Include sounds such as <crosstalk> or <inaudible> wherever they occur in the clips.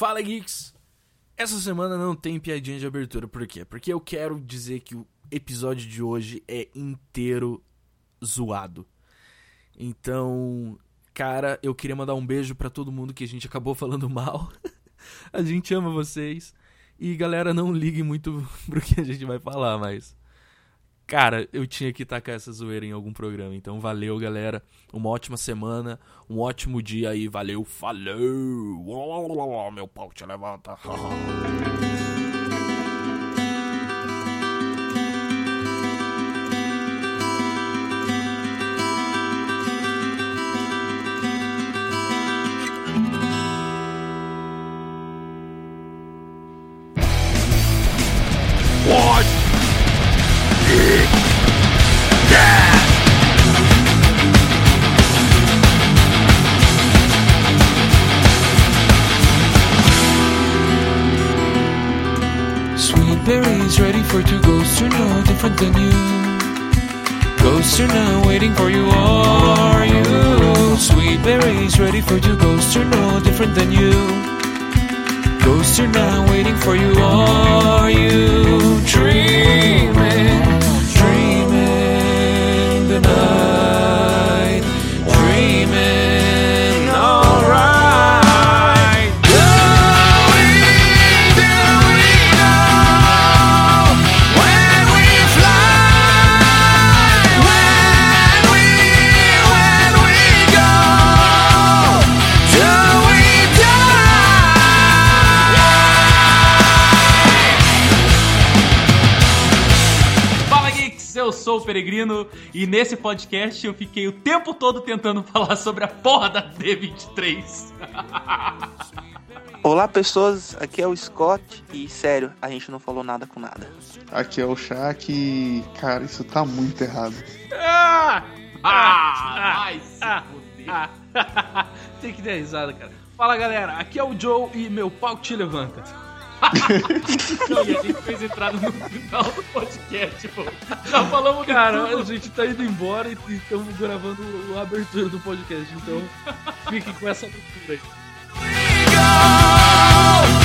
Fala Geeks! Essa semana não tem piadinha de abertura, por quê? Porque eu quero dizer que o episódio de hoje é inteiro zoado. Então, cara, eu queria mandar um beijo para todo mundo que a gente acabou falando mal. <laughs> a gente ama vocês. E galera, não ligue muito <laughs> pro que a gente vai falar, mas. Cara, eu tinha que tacar essa zoeira em algum programa. Então valeu, galera. Uma ótima semana, um ótimo dia aí. Valeu, falou! Meu pau te levanta. <laughs> e nesse podcast eu fiquei o tempo todo tentando <laughs> falar sobre a porra da D23. <laughs> Olá pessoas, aqui é o Scott e sério, a gente não falou nada com nada. Aqui é o Shaq e, cara, isso tá muito errado. Ah, vai se fuder. <laughs> Tem que dar risada, cara. Fala galera, aqui é o Joe e meu pau te levanta. <laughs> Não, e a gente fez entrada no final do podcast, pô. Já falamos Cara, tudo. a gente tá indo embora e estamos gravando a abertura do podcast, então fiquem com essa abertura aí. Amigo,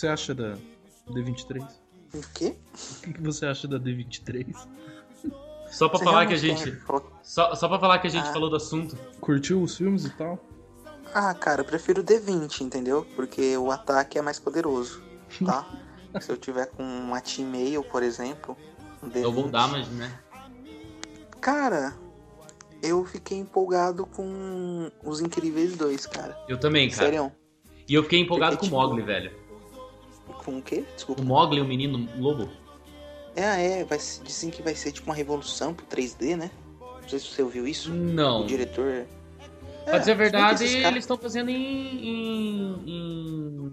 você acha da D23? O quê? O que você acha da D23? Só pra Você falar que a gente. quer Só, só pra falar que a gente Ah. falou do assunto. Curtiu os filmes e tal? Ah, cara, eu prefiro o D20, entendeu? Porque o ataque é mais poderoso, tá? <laughs> Se eu tiver com uma team-mail, por exemplo, um D20... Eu vou dar, mas, né? Cara, eu fiquei empolgado com Os Incríveis 2, cara. Eu também, cara. Sério? E eu fiquei empolgado com o tipo, Mogli, velho. Com o quê? Desculpa. O Mogli, o menino lobo. É, é, vai, dizem que vai ser tipo uma revolução pro 3D, né? Não sei se você ouviu isso. Não. O diretor. Pra dizer a que verdade, eles estão fazendo em, em- em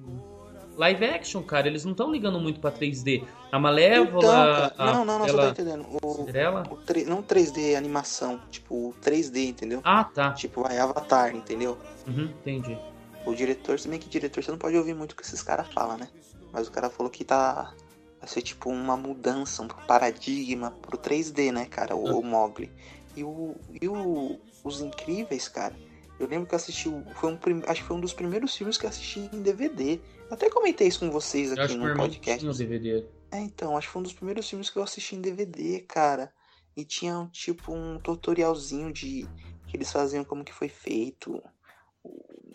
live action, cara. Eles não estão ligando muito pra 3D. A Malévola. Então, a- não, não, não, você ela- tá entendendo. O, Cinderela? o não 3D animação, tipo 3D, entendeu? Ah, tá. Tipo, vai Avatar, entendeu? Uhum, entendi. O diretor, se bem que diretor você não pode ouvir muito o que esses caras falam, né? Mas o cara falou que tá. Vai ser tipo uma mudança, um paradigma pro 3D, né, cara? O, o Mogli. E o. E o. Os Incríveis, cara. Eu lembro que eu assisti. Foi um, acho que foi um dos primeiros filmes que eu assisti em DVD. Eu até comentei isso com vocês aqui no podcast. tinha DVD. É, então, acho que foi um dos primeiros filmes que eu assisti em DVD, cara. E tinha, tipo, um tutorialzinho de que eles faziam como que foi feito,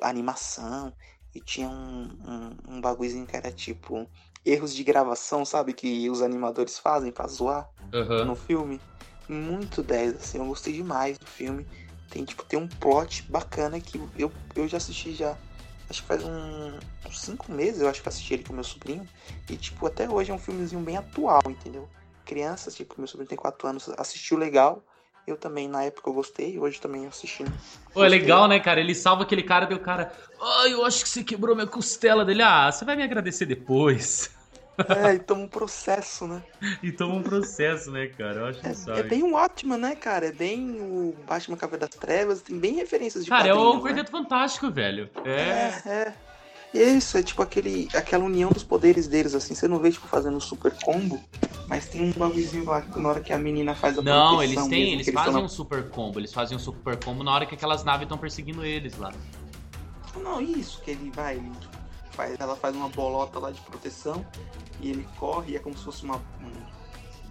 a animação. E tinha um, um, um bagulhozinho que era, tipo, erros de gravação, sabe? Que os animadores fazem pra zoar Aham. no filme. Muito 10, assim, eu gostei demais do filme. Tem, tipo, tem um plot bacana que eu, eu já assisti já. Acho que faz um, uns 5 meses eu acho que eu assisti ele com meu sobrinho. E, tipo, até hoje é um filmezinho bem atual, entendeu? Criança, tipo, meu sobrinho tem 4 anos, assistiu legal. Eu também, na época, eu gostei. Hoje também assistindo. Pô, é legal, né, cara? Ele salva aquele cara, deu o cara. Ai, eu acho que você quebrou minha costela dele. Ah, você vai me agradecer depois. <laughs> É, e toma um processo, né? <laughs> E toma um processo, né, cara? Eu acho que É, sabe. é bem o Batman, né, cara? É bem o Batman Café das Trevas. Tem bem referências de Cara, é o né? Quarteto Fantástico, velho. É. É, é. E é isso, é tipo aquele, aquela união dos poderes deles, assim. Você não vê, tipo, fazendo um super combo, mas tem um bagulhozinho lá na hora que a menina faz a Não, eles têm, mesmo, eles que fazem tão um super combo. Eles fazem um super combo na hora que aquelas naves estão perseguindo eles lá. na- Não, isso, que ele vai, ele faz, ela faz uma bolota lá de proteção e ele corre e é como se fosse uma. um-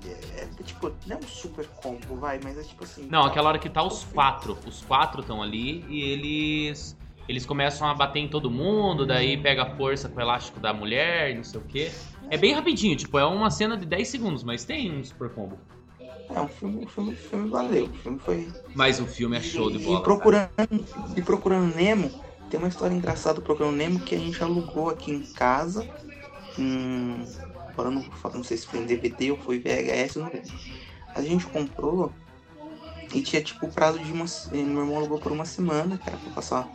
é, é tipo, não é um super combo, vai, mas é tipo assim. Não, aquela hora que tá os quatro. Os quatro estão ali e eles. Eles começam a bater em todo mundo, daí pega a força com o elástico da mulher e não sei o quê. É bem rapidinho, tipo, é uma cena de 10 segundos, mas tem um super combo. É um filme, filme, filme valeu. O filme foi. Mas o filme é show de bola. E procurando, e procurando Nemo, tem uma história engraçada do Procurando Nemo que a gente alugou aqui em casa. Hum, agora não, não sei se foi em DVD ou foi VHS, não lembro. A gente comprou e tinha tipo o prazo de uma. Meu irmão alugou por uma semana, era pra passar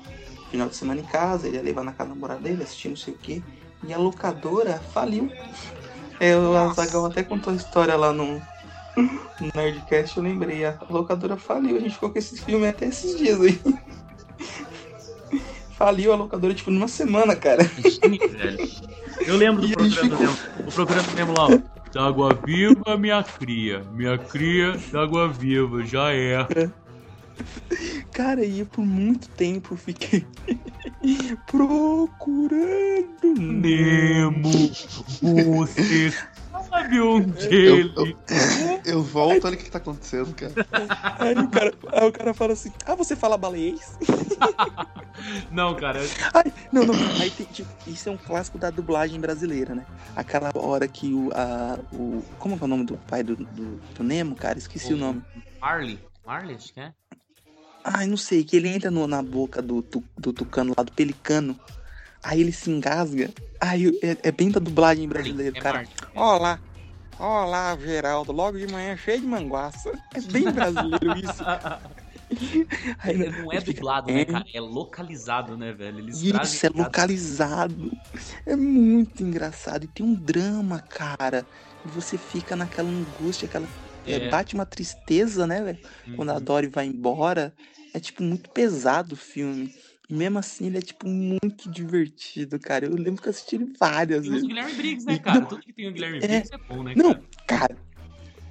final de semana em casa, ele ia levar na casa da namorada dele, assistir não sei o que. E a locadora faliu. É, o Azagal até contou a história lá no, no Nerdcast, eu lembrei. A locadora faliu, a gente ficou com esse filme até esses dias aí. <laughs> Faliu a locadora, tipo, numa semana, cara. <laughs> velho. Eu lembro do a gente Procurando Nemo. O Procurando Nemo lá, ó. D'água viva, minha cria. Minha cria, d'água viva, já é. Cara, e por muito tempo eu fiquei <laughs> procurando Nemo, você sabe onde Eu, ele... eu, eu volto, olha o que, tá acontecendo, cara. Aí o cara, aí o cara fala assim: Ah, você fala baleiês? <laughs> Não, cara, Ai, não, não. Aí tem, tipo, isso é um clássico da dublagem brasileira, né? Aquela hora que o. A, o como é, que é o nome do pai do, do, do Nemo, cara? Esqueci o nome. Marley. Marley, acho que é. Ai, não sei, que ele entra no- na boca do, tu- do tucano lá, do pelicano. Aí ele se engasga. Aí é, é bem da dublagem brasileira, é cara. Marley. Olá, olá, Geraldo. Logo de manhã, cheio de manguaça. É bem brasileiro isso. <laughs> Aí, Não é dublado, né, "É, cara? É localizado, né, velho? Eles Isso, é localizado. É muito engraçado. E tem um drama, cara. E você fica naquela angústia, aquela. É, É. bate uma tristeza, né, velho? Quando a Uhum. Dory vai embora. É, tipo, muito pesado o filme. E mesmo assim, ele é, tipo, muito divertido, cara. Eu lembro que eu assisti ele várias Tem vezes. Guilherme Briggs, né, cara? não, Tudo que tem o Guilherme é- Briggs é bom, né, Não, cara? cara.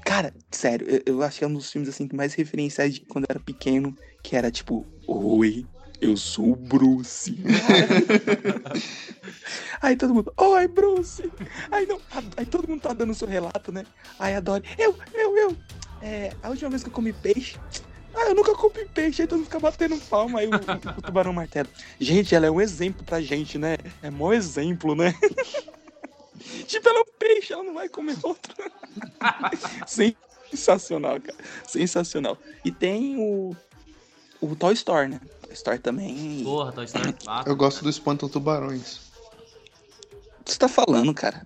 Cara, sério, eu, eu acho que é um dos filmes assim que mais referenciais de quando eu era pequeno, que era tipo, oi, eu sou o Bruce. <laughs> aí todo mundo, oi, Bruce. Aí não, aí todo mundo tá dando o seu relato, né? Aí a Dory, eu, eu, eu. É, a última vez que eu comi peixe. Ah, eu nunca comi peixe, aí todo mundo fica batendo palma, aí o, o- tubarão martelo. Gente, ela é um exemplo pra gente, né? É mó exemplo, né? <laughs> tipo, ela é um peixe, ela não vai comer outro. <laughs> Sensacional, cara. Sensacional. E tem o. O Toy Story, né? Toy Story também. O Porra, Toy Story 4. Eu gosto do Espantam Tubarões. que você tá falando, cara?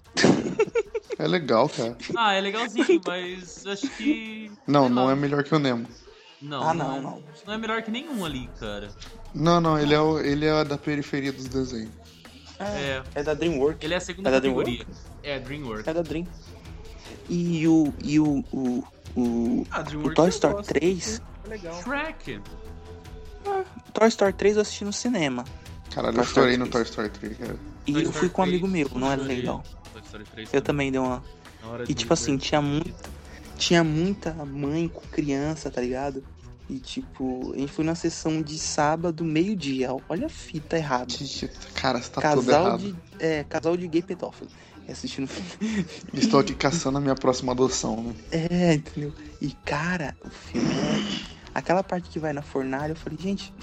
É legal, cara. Ah, é legalzinho, mas acho que. Não, não é melhor que o Nemo. Não, Ah, não, não, é, não. não é melhor que nenhum ali, cara. Não, não, ele é, o- ele é da periferia dos desenhos. É, É da DreamWorks. ele é a segunda É da categoria. É, DreamWorks. É da Dream. E o. E o. O, o, Ah, o DreamWorks Toy Story gosto. 3. É legal. Shrek. Toy Story 3 eu assisti no cinema. Caralho, Toy eu chorei no Toy Story 3, cara. E Toy eu fui com um 3, amigo meu, não era chorei. legal. Toy Story 3 Eu também dei uma. E tipo assim, tinha muita. Tinha muita mãe com criança, tá ligado? E tipo, a gente foi na sessão de sábado, meio-dia. Olha a fita errada. Cara, você tá todo casal errado. de. É, casal de gay pedófilo. E assistindo filme. <laughs> Estou aqui caçando a minha próxima adoção, né? É, entendeu? E cara, o filme é. Aquela parte que vai na fornalha, eu falei, gente,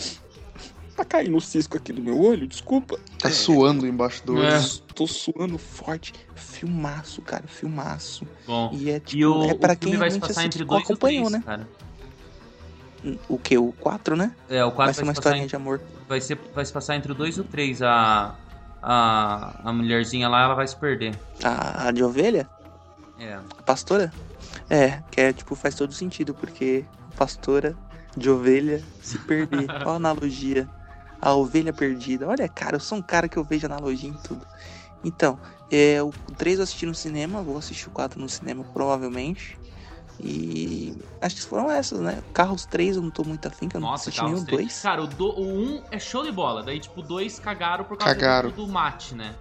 tá caindo um cisco aqui do meu olho, desculpa. Tá suando embaixo do olho. É. Tô suando forte. Filmaço, cara, filmaço. Bom. E é tipo, E o, é o pra quem filme vai se passar entre assistiu, dois acompanhou, três, né? cara. O que? O 4, né? É, o 4 Vai vai, ser uma passar historinha em- de amor. vai, ser, vai se passar entre o 2 e o 3. A, a, a mulherzinha lá, ela vai se perder. A, a de ovelha? É. A pastora? É, que é, tipo, faz todo sentido, porque a pastora de ovelha se perder. <laughs> Olha a analogia. A ovelha perdida. Olha, cara, eu sou um cara que eu vejo analogia em tudo. Então, é, o 3 eu assisti no cinema, vou assistir o 4 no cinema provavelmente. E acho que foram essas, né? Carros 3 eu não tô muito afim, que eu não Nossa, assisti nem o 3. 2. Cara, o 1 do, o um é show de bola. Daí, tipo, o 2 cagaram por causa Cagaram. Do, do mate, né?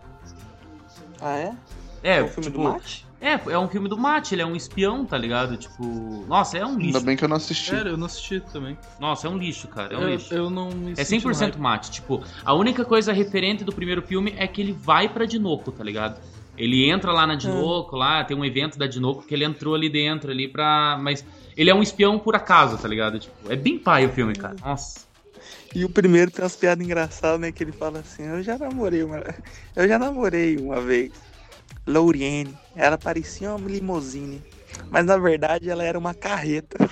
Ah, é? É, É o filme tipo, do Mate? É, é um filme do mate, ele é um espião, tá ligado? Tipo. Nossa, é um lixo. Ainda bem que eu não assisti. Sério, eu não assisti também. Nossa, é um lixo, cara. É um eu, lixo. eu não me É senti no 100% hype. mate. Tipo, a única coisa referente do primeiro filme é que ele vai pra Dinoco, tá ligado? Ele entra lá na Dinoco, lá, tem um evento da Dinoco que ele entrou ali dentro ali pra. Mas ele é um espião por acaso, tá ligado? Tipo, é bem pai o filme, cara. Nossa. E o primeiro tem umas piadas engraçadas, né? Que ele fala assim, eu já namorei uma. Eu já namorei uma vez. Lauriane. Ela parecia uma limousine. Mas na verdade ela era uma carreta. <laughs>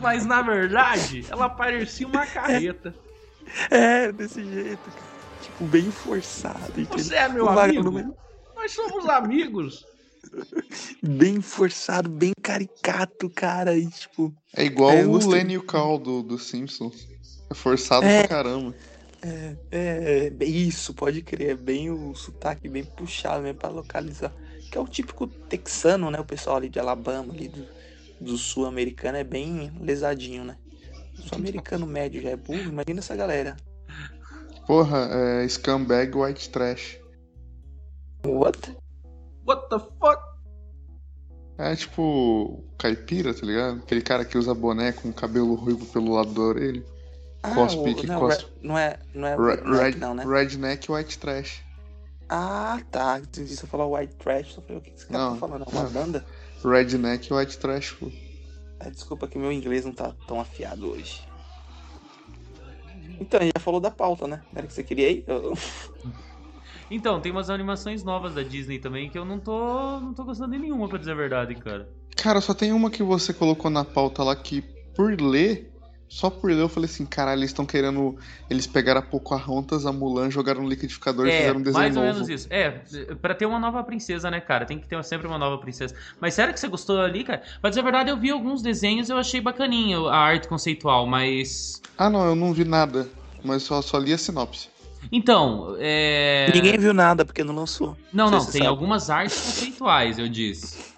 Mas na verdade, ela parecia uma carreta. É, desse jeito. Tipo, bem forçado. entendeu? Você é meu O amigo? vagabundo Nós somos amigos. Bem forçado, bem caricato, cara. E tipo. É igual É, o. Lenny e o Cal do, do Simpsons. É forçado É. pra caramba. É, é, bem isso, pode crer. É bem o sotaque bem puxado mesmo pra localizar. Que é o típico texano, né? O pessoal ali de Alabama, ali do, do sul americano, é bem lesadinho, né? O sul-americano médio já é burro, imagina essa galera. Porra, é Scumbag White Trash. What? What the fuck? É tipo caipira, tá ligado? Aquele cara que usa boné com cabelo ruivo pelo lado da orelha. Cospe o- não, cospe. re- não é, não é Re- redneck, red- não, né? Redneck White Trash. Ah, tá. Entendi você falar white trash, eu falei, o que esse cara Não, tá falando? É uma não. banda? <laughs> Redneck White Trash, pô. Ah, desculpa que meu inglês não tá tão afiado hoje. Então, a gente já falou da pauta, né? Era que você queria? Eu- <laughs> Então, tem umas animações novas da Disney também que eu não tô. não tô gostando de nenhuma, pra dizer a verdade, cara. Cara, só tem uma que você colocou na pauta lá que, por ler, só por ler eu falei assim, caralho, eles estão querendo. Eles pegaram a Pocahontas, a Mulan, jogaram no liquidificador e É, fizeram um desenho mais ou novo. menos isso. É, pra ter uma nova princesa, né, cara? Tem que ter sempre uma nova princesa. Mas sério que você gostou ali, cara? Pra dizer a verdade, eu vi alguns desenhos e eu achei bacaninho a arte conceitual, mas. Ah, não, eu não vi nada. Mas só, só li a sinopse. Então, é. Ninguém viu nada porque não lançou. Não, não, você tem sabe. algumas artes conceituais, eu disse.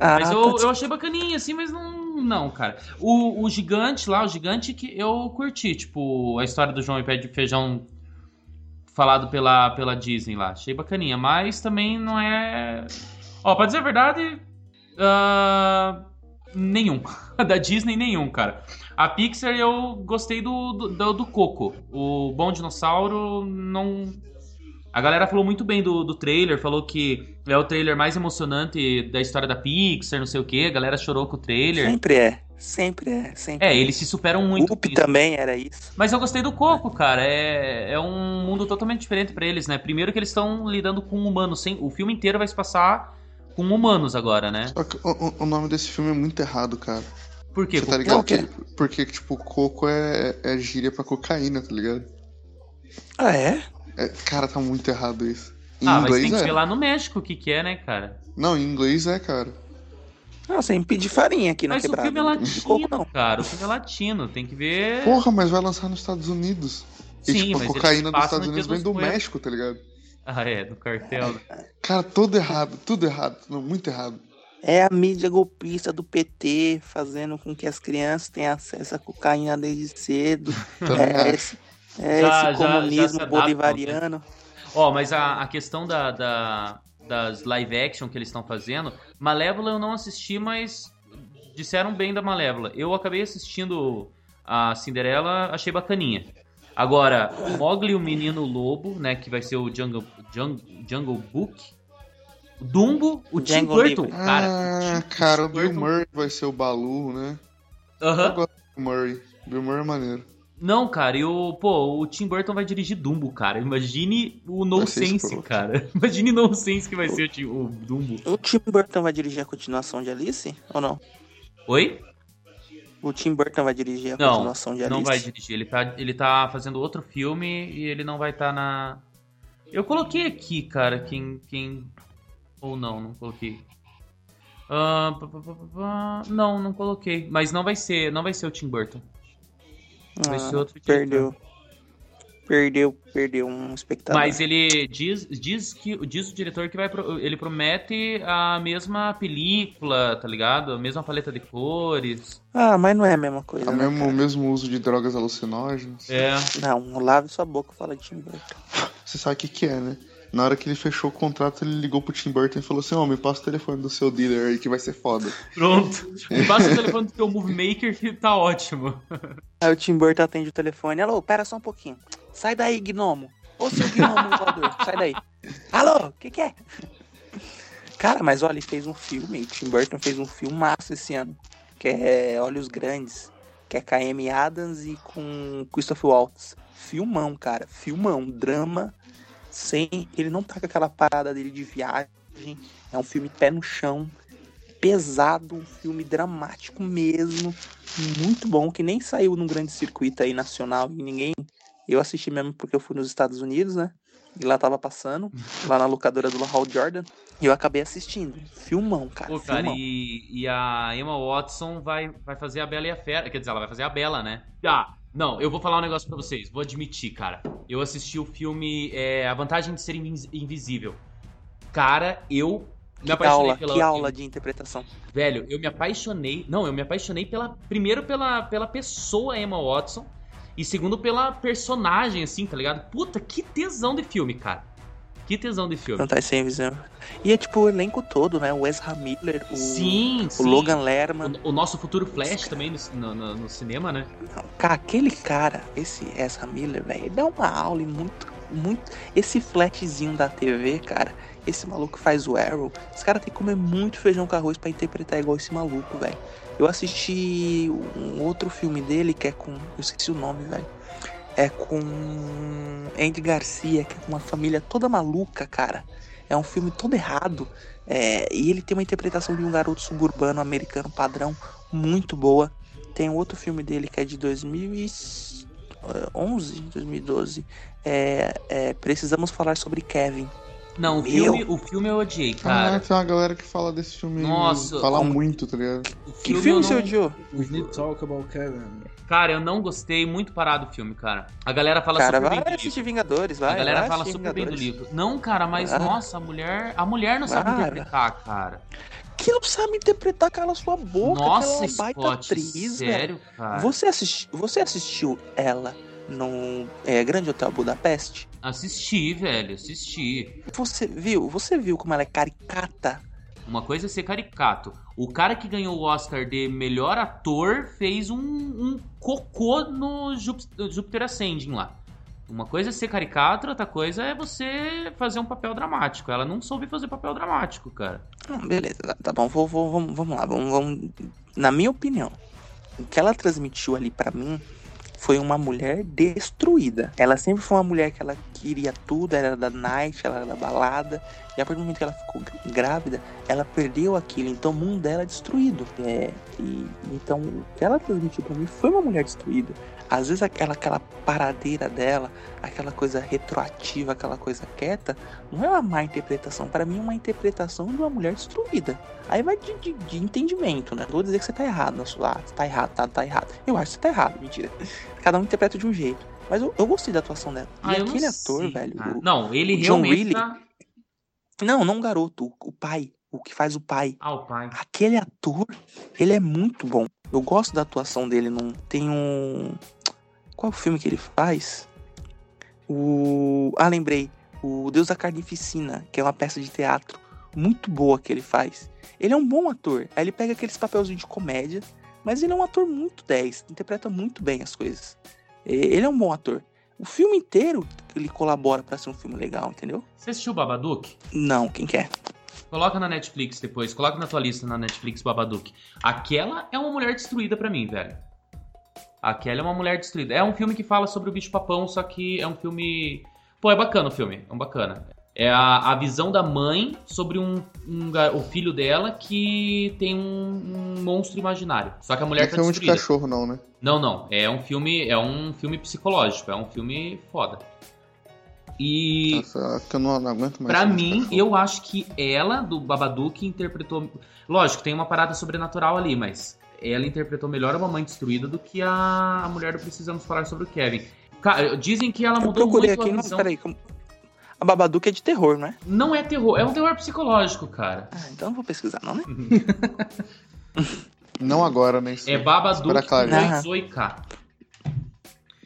Ah, Mas eu, tá. eu achei bacaninha, assim, mas não. Não, cara. O, o gigante lá, o gigante que eu curti, tipo, a história do João e Pé de Feijão falado pela, pela Disney lá. Achei bacaninha, mas também não é. Ó, pra dizer a verdade. ah, nenhum. <laughs> da Disney, nenhum, cara. A Pixar eu gostei do, do, do, do Coco. O Bom Dinossauro não. A galera falou muito bem do, do trailer, falou que é o trailer mais emocionante da história da Pixar, não sei o que. A galera chorou com o trailer. Sempre é. Sempre é. Sempre É, eles se superam muito. Up também era isso. Mas eu gostei do Coco, cara. É, é um mundo totalmente diferente pra eles, né? Primeiro que eles estão lidando com humanos. Sem, o filme inteiro vai se passar com humanos agora, né? Só que o, o- nome desse filme é muito errado, cara. Por quê? Você tá ligado? Qual que é? Que- porque, tipo, coco é, é gíria pra cocaína, tá ligado? Ah, é? É, cara, tá muito errado isso. Em Ah, mas inglês tem que é. ver lá no México o que, que é, né, cara? Não, em inglês é, cara. Não, sem pedir farinha aqui na Mas o quebrada. filme é não tem latino, coco, não. cara. O filme é latino. Tem que ver. Porra, mas vai lançar nos Estados Unidos. E, Sim, tipo, mas a cocaína dos Estados Unidos vem do. México, tá ligado? Ah, é, do cartel. Cara, tudo errado, tudo errado. Não, muito errado. É a mídia golpista do PT fazendo com que as crianças tenham acesso à cocaína desde cedo. Também É acho. esse, é Já- esse já- já comunismo se adaptam, bolivariano. Ó, mas a, a questão da, da- das live action que eles estão fazendo, Malévola eu não assisti, mas disseram bem da Malévola. Eu acabei assistindo a Cinderela, achei bacaninha. Agora, o Mogli e o Menino Lobo, né, que vai ser o Jungle, Jungle, Jungle Book. O Dumbo, o Tim Burton. Cara, ah, cara, o Bill Burton- Murray vai ser o Balu, né? Aham. Eu gosto do Bill Murray. Bill Murray é maneiro. Não, cara, e o, pô, o Tim Burton vai dirigir Dumbo, cara. Imagine o nonsense, cara. <laughs> Imagine o nonsense que vai ser o, Tim- o Dumbo. O Tim Burton vai dirigir a continuação de Alice ou não? Oi? O Tim Burton vai dirigir a Não, continuação de Alice? não vai dirigir. Ele tá, ele tá fazendo outro filme e ele não vai estar na. Eu coloquei aqui, cara, quem. quem... Ou não, não coloquei. Ah, pá, pá, pá, pá, pá. Não, não coloquei. Mas não vai ser, não vai ser o Tim Burton. Ah, outro diretor. perdeu. Perdeu, perdeu um espectador. Mas ele diz, diz que diz o diretor que vai pro- ele promete a mesma película, tá ligado? A mesma paleta de cores. Ah, mas não é a mesma coisa. É o né, mesmo, o mesmo uso de drogas alucinógenas. É. Não, lave sua boca e fala de Tim Burton. Você sabe o que, que é, né? Na hora que ele fechou o contrato, ele ligou pro Tim Burton e falou assim: Ó, me passa o telefone do seu dealer aí que vai ser foda. Pronto. Me passa o telefone do teu Movie Maker que tá ótimo. Aí o Tim Burton atende o telefone. Alô, pera só um pouquinho. Sai daí, gnomo. Ô, seu gnomo voador, sai daí. Alô, o que que é? Cara, mas olha, ele fez um filme, o Tim Burton fez um filme massa esse ano, que é Olhos Grandes, que é Amy Adams e com Christopher Waltz. Filmão, cara, filmão, drama, sem... Ele não tá com aquela parada dele de viagem, é um filme pé no chão, pesado, um filme dramático mesmo, muito bom, que nem saiu num grande circuito aí nacional e ninguém. Eu assisti mesmo porque eu fui nos Estados Unidos, né? E lá tava passando, lá na locadora do Hal Jordan. E eu acabei assistindo. Filmão, cara. Pô, cara, filmão. e, e a Emma Watson vai, vai fazer a Bela e a Fera. Quer dizer, ela vai fazer a Bela, né? Ah, não, eu vou falar um negócio pra vocês. Vou admitir, cara. Eu assisti o filme é, A Vantagem de Ser Invis- Invisível. Cara, eu me Que apaixonei aula, pela. que aula de interpretação. Velho, eu me apaixonei. Não, eu me apaixonei pela. Primeiro pela, pela pessoa Emma Watson. E segundo pela personagem, assim, tá ligado? Puta, que tesão de filme, cara. Que tesão de filme. Fantasy Sem Visão. E é tipo o elenco todo, né? O Ezra Miller, o, Sim, o sim. Logan Lerman. O, o nosso futuro Flash também no, no- no cinema, né? Não, Cara, aquele cara, esse Ezra Miller, velho, ele dá uma aula e muito, muito. Esse flatzinho da TV, cara, esse maluco faz o Arrow, esse cara tem que comer muito feijão com arroz pra interpretar igual esse maluco, velho. Eu assisti um outro filme dele que é com. Eu esqueci o nome, velho. É com Andy Garcia, que é uma família toda maluca, cara. É um filme todo errado. É, e ele tem uma interpretação de um garoto suburbano americano padrão muito boa. Tem outro filme dele que é de 2011, 2012. É, é, Precisamos falar sobre Kevin. Não, o filme, o filme eu odiei, Ah, cara. tem uma galera que fala desse filme. Nossa, Fala como- muito, tá ligado? O Que filme, não- seu odiou? We need to talk about Kevin. Cara, eu não gostei muito parado do filme, cara. A galera fala Cara, super vai bem do assistir. Vingadores, vai. A galera vai fala super bem do Vingadores. livro. Não, cara, mas Vai. nossa, a mulher. A mulher não sabe Vai. interpretar, cara. Que não sabe interpretar cala sua boca, nossa, que ela é uma baita atriz, velho. sério, cara. Você, assisti, você assistiu ela no é, Grande Hotel Budapeste? Assisti, velho, assisti. Você viu? Você viu como ela é caricata? Uma coisa é ser caricato. O cara que ganhou o Oscar de melhor ator fez um, um cocô no Júp- Júpiter Ascending lá. Uma coisa é ser caricato, outra coisa é você fazer um papel dramático. Ela não soube fazer papel dramático, cara. Não, beleza, tá, tá bom, vou, vou- vamos, vamos lá, vamos, vamos. Na minha opinião, o que ela transmitiu ali pra mim foi uma mulher destruída. Ela sempre foi uma mulher que ela queria tudo, ela era da night, ela era da balada, e a partir do momento que ela ficou gr- grávida, ela perdeu aquilo, então o mundo dela é destruído. É, e então ela transmitiu pra mim foi uma mulher destruída. Às vezes aquela, aquela paradeira dela, aquela coisa retroativa, aquela coisa quieta, não é uma má interpretação. Pra mim é uma interpretação de uma mulher destruída. Aí vai de, de- de entendimento, né? Vou dizer que você tá errado sua. Ah, você tá errado, tá, tá errado. Eu acho que você tá errado, mentira. Cada um interpreta de um jeito. Mas eu, eu gostei da atuação dela. Ah, e não aquele ator, sei, velho. o- Não, ele o John realmente Reilly. tá... Não, não o garoto, o, o pai. O que faz o pai. Ah, o pai. Aquele ator, ele é muito bom. Eu gosto da atuação dele. Num, tem um. Qual é o filme que ele faz? O. Ah, lembrei. O Deus da Carnificina, que é uma peça de teatro. muito boa que ele faz. Ele é um bom ator. Aí ele pega aqueles papelzinhos de comédia, mas ele é um ator muito 10, interpreta muito bem as coisas. Ele é um bom ator. O filme inteiro ele colabora pra ser um filme legal, entendeu? Você assistiu Babadook? Não, quem quer? Coloca na Netflix depois, coloca na tua lista na Netflix Babadook. Aquela é uma mulher destruída pra mim, velho. Aquela é uma mulher destruída. É um filme que fala sobre o bicho papão, só que é um filme. Pô, é bacana o filme, é um bacana. É a, a visão da mãe sobre um, um o filho dela que tem um, um monstro imaginário. Só que a mulher Não é tá filme de destruída. cachorro, não, né? Não, não. É um filme, é um filme psicológico, é um filme foda. E Nossa, que eu não, não aguento mais. De mim, eu acho que ela, do Babadook, interpretou. Lógico, tem uma parada sobrenatural ali, mas ela interpretou melhor a Mamãe Destruída do que a, a mulher do Precisamos Falar sobre o Kevin. Cara, dizem que ela Eu mudou procurei muito aqui, a não, visão. peraí. como- A Babadook é de terror, não é? Não é terror, é um terror psicológico, cara. Ah, então não vou pesquisar, não, né? <laughs> Não agora, né? Isso É Babadook claro. com Ah. 2 O e K.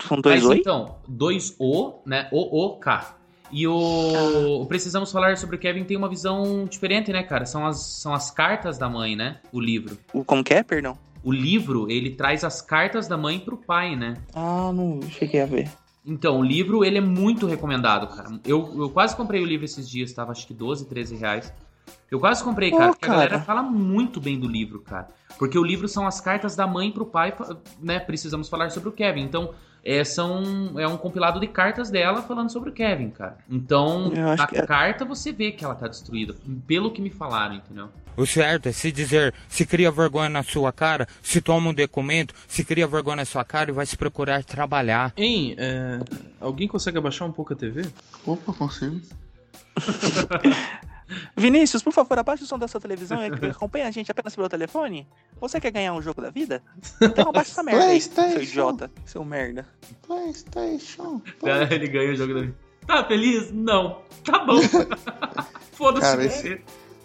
São dois Mas oi? então, 2 O, né? O, O, K. E o, o Precisamos Falar sobre o Kevin tem uma visão diferente, né, cara? São as, são as cartas da mãe, né? O livro. O, como que é, perdão? O livro, ele traz as cartas da mãe pro pai, né? Ah, não cheguei a ver. Então, o livro, ele é muito recomendado, cara. Eu, eu quase comprei o livro esses dias, tava acho que 12, 13 reais. Eu quase comprei, cara, porque cara. a galera fala muito bem do livro, cara. Porque o livro são as cartas da mãe pro pai, né? Precisamos falar sobre o Kevin. Então, é, são, é um compilado de cartas dela falando sobre o Kevin, cara. Então, na que é. carta você vê que ela tá destruída, pelo que me falaram, entendeu? O certo é se dizer, se cria vergonha na sua cara, se toma um documento, se cria vergonha na sua cara e vai se procurar trabalhar. Hein, é, alguém consegue abaixar um pouco a TV? Opa, consigo. <laughs> Vinícius, por favor, abaixe o som da sua televisão e <laughs> acompanhe a gente apenas pelo telefone. Você quer ganhar um jogo da vida? Então abaixa essa merda aí, seu PlayStation. idiota, seu merda. PlayStation. <laughs> Ele ganha o jogo da vida. Tá feliz? Não. Tá bom. Foda-se.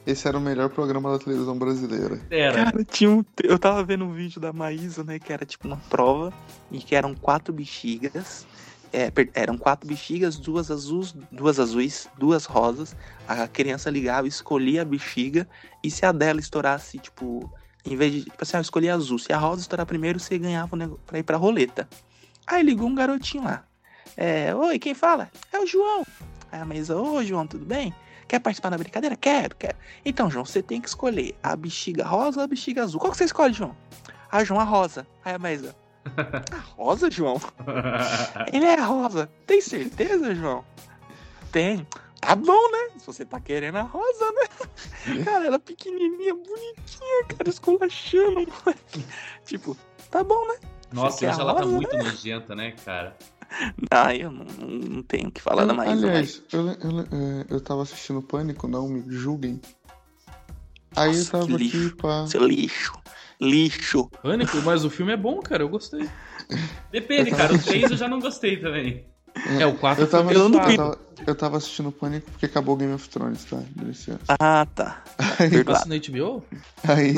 Esse era o melhor programa da televisão brasileira. Era. Cara, tinha um, eu tava vendo um vídeo da Maísa, né, que era tipo uma prova e que eram quatro bexigas. É, per- eram quatro bexigas, duas azuis, duas azuis, duas rosas. A criança ligava, escolhia a bexiga e se a dela estourasse, tipo, em vez de, tipo assim, ah, eu escolhi a azul, se a rosa estourar primeiro, você ganhava o nego- pra ir pra roleta. Aí ligou um garotinho lá. É, oi, quem fala? É o João. Aí a Maísa, ô João, tudo bem? Quer participar da brincadeira? Quero, quero. Então, João, você tem que escolher a bexiga rosa ou a bexiga azul. Qual que você escolhe, João? Ah, João, a rosa. Aí a Maísa. <laughs> A rosa, João? <laughs> Ele é a rosa. Tem certeza, João? Tem. Tá bom, né? Se você tá querendo a rosa, né? <laughs> Cara, ela pequenininha, bonitinha, cara, esculachando, moleque. Tipo, tá bom, né? Nossa, hoje ela tá rosa, muito nojenta, né, cara? <laughs> Ah, eu não, não, tenho o que falar da Maísa, mas... Aliás, eu, eu, é, eu tava assistindo Pânico, não me julguem. Aí Nossa, eu tava que aqui lixo. pra. Seu lixo. Lixo. Pânico, mas o filme é bom, cara, eu gostei. Depende, cara. O 3 eu já não gostei também. É, o 4 Eu tava, Eu eu, tava, eu tava assistindo Pânico porque acabou Game of Thrones, tá? Delicioso. Ah, tá. <laughs> Aí, Perdoado. Passa no HBO? aí.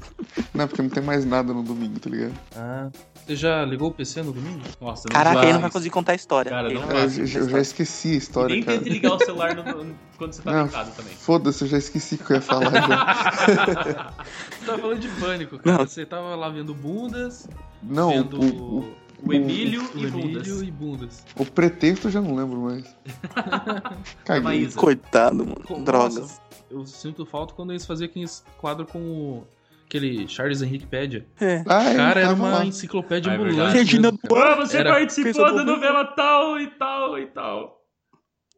<laughs> Não, porque não tem mais nada no domingo, tá ligado? Ah. Você já ligou o PC no domingo? Nossa, não Caraca, ele não vai conseguir contar a história. Cara, não vai Eu, eu já esqueci a E história, nem cara. tente ligar o celular no- no- quando você tá Não, deitado também. Foda-se, eu já esqueci o que eu ia falar. <laughs> já. Você tava falando de pânico, cara. Não. Você tava lá vendo bundas, Não, vendo o, o, O Emílio o e Emílio Bundas. e bundas. o pretexto eu já não lembro mais. <laughs> Caguei. Coitado, mano. Com- Drogas. Nossa, eu sinto falta quando eles faziam aqueles quadro com o... aquele Charles Henrique Pédia. É. Ah, O ele cara era uma lá. enciclopédia Ah, é ambulante. mesmo, cara. Ah, você Era- participou da no- novela tal e tal e tal.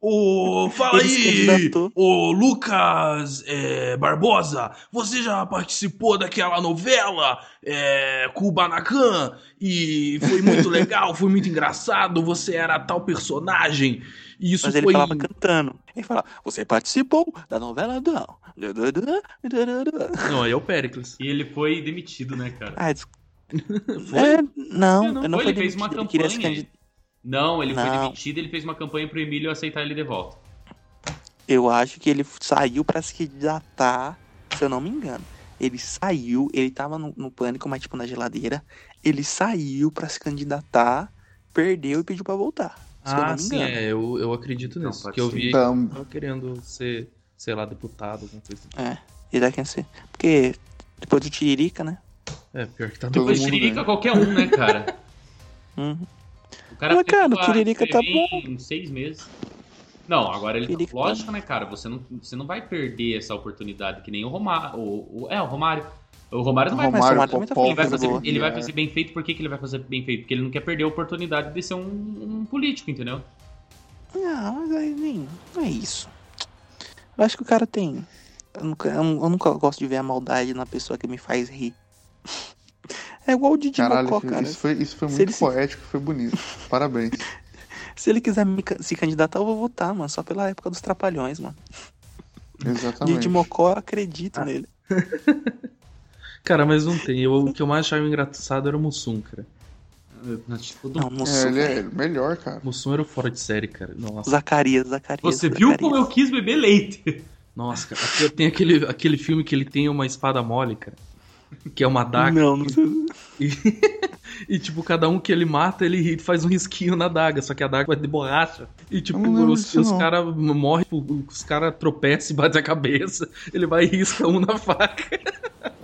Ô, fala Ele se aí, ô Lucas é, Barbosa, você já participou daquela novela é, com o Banacan e foi muito legal, foi muito engraçado, você era tal personagem e isso Mas ele foi... falava cantando. Ele falava, você participou da novela do... Não, aí é o Péricles. E ele foi demitido, né, cara? Ah, des... Foi? É, não, Eu não- não Foi, ele fez uma demitido, ele queria se campanha. candid- Não, ele foi Não. demitido ele fez uma campanha pro Emílio aceitar ele de volta. Eu acho que ele saiu pra se candidatar, se eu não me engano. Ele saiu, ele tava no, no pânico, mas tipo na geladeira. Ele saiu pra se candidatar, perdeu e pediu pra voltar. Ah, sim, é, eu, eu acredito Não, nisso, que eu vi Então, tava querendo ser, sei lá, deputado, alguma coisa. assim. É, ele vai quem ser. Porque depois do Tiririca, né? É, pior que tá Todo Depois mundo Tiririca ganha. qualquer um, né, cara? <laughs> Uhum. O cara Mas, cara, o a Tiririca tá escrever Em seis meses. Não, agora ele. Tiririca tá- Lógico, né, cara? Você não, você não vai perder essa oportunidade que nem o Romário. O, o- é, o Romário. O Romário não vai Romário, Romário também tá Popó, Ele vai, fazer, ele vai fazer bem feito, por que, que ele vai fazer bem feito? Porque ele não quer perder a oportunidade de ser um, um político, entendeu? Não, mas aí nem. Não é isso. Eu acho que o cara tem. Eu nunca, eu eu nunca gosto de ver a maldade na pessoa que me faz rir. <laughs> É igual o Didi Caralho, Mocó, cara. isso foi, isso foi Se muito ele se- poético, foi bonito. Parabéns. <laughs> Se ele quiser me se candidatar, eu vou votar, mano. Só pela época dos trapalhões, mano. Exatamente. Didi Mocó, eu acredito nele. <laughs> Cara, mas não tem. Eu, o que eu mais achava engraçado era o Mussum, cara. Tipo, do- Não, É, Mussum, ele é melhor, cara. Mussum era o fora de série, cara. Nossa, Zacarias, Zacarias. Você viu Zacarias. como eu quis beber leite? nossa, cara. Aqui Tem aquele, aquele filme que ele tem uma espada mole, cara. Que é uma daga. Não, <laughs> não sei. E, e, tipo, cada um que ele mata, ele faz um risquinho na daga, só que a daga vai de borracha. E tipo, os, os caras morrem, tipo, os caras tropeçam e batem a cabeça. Ele vai e risca um na faca. <laughs>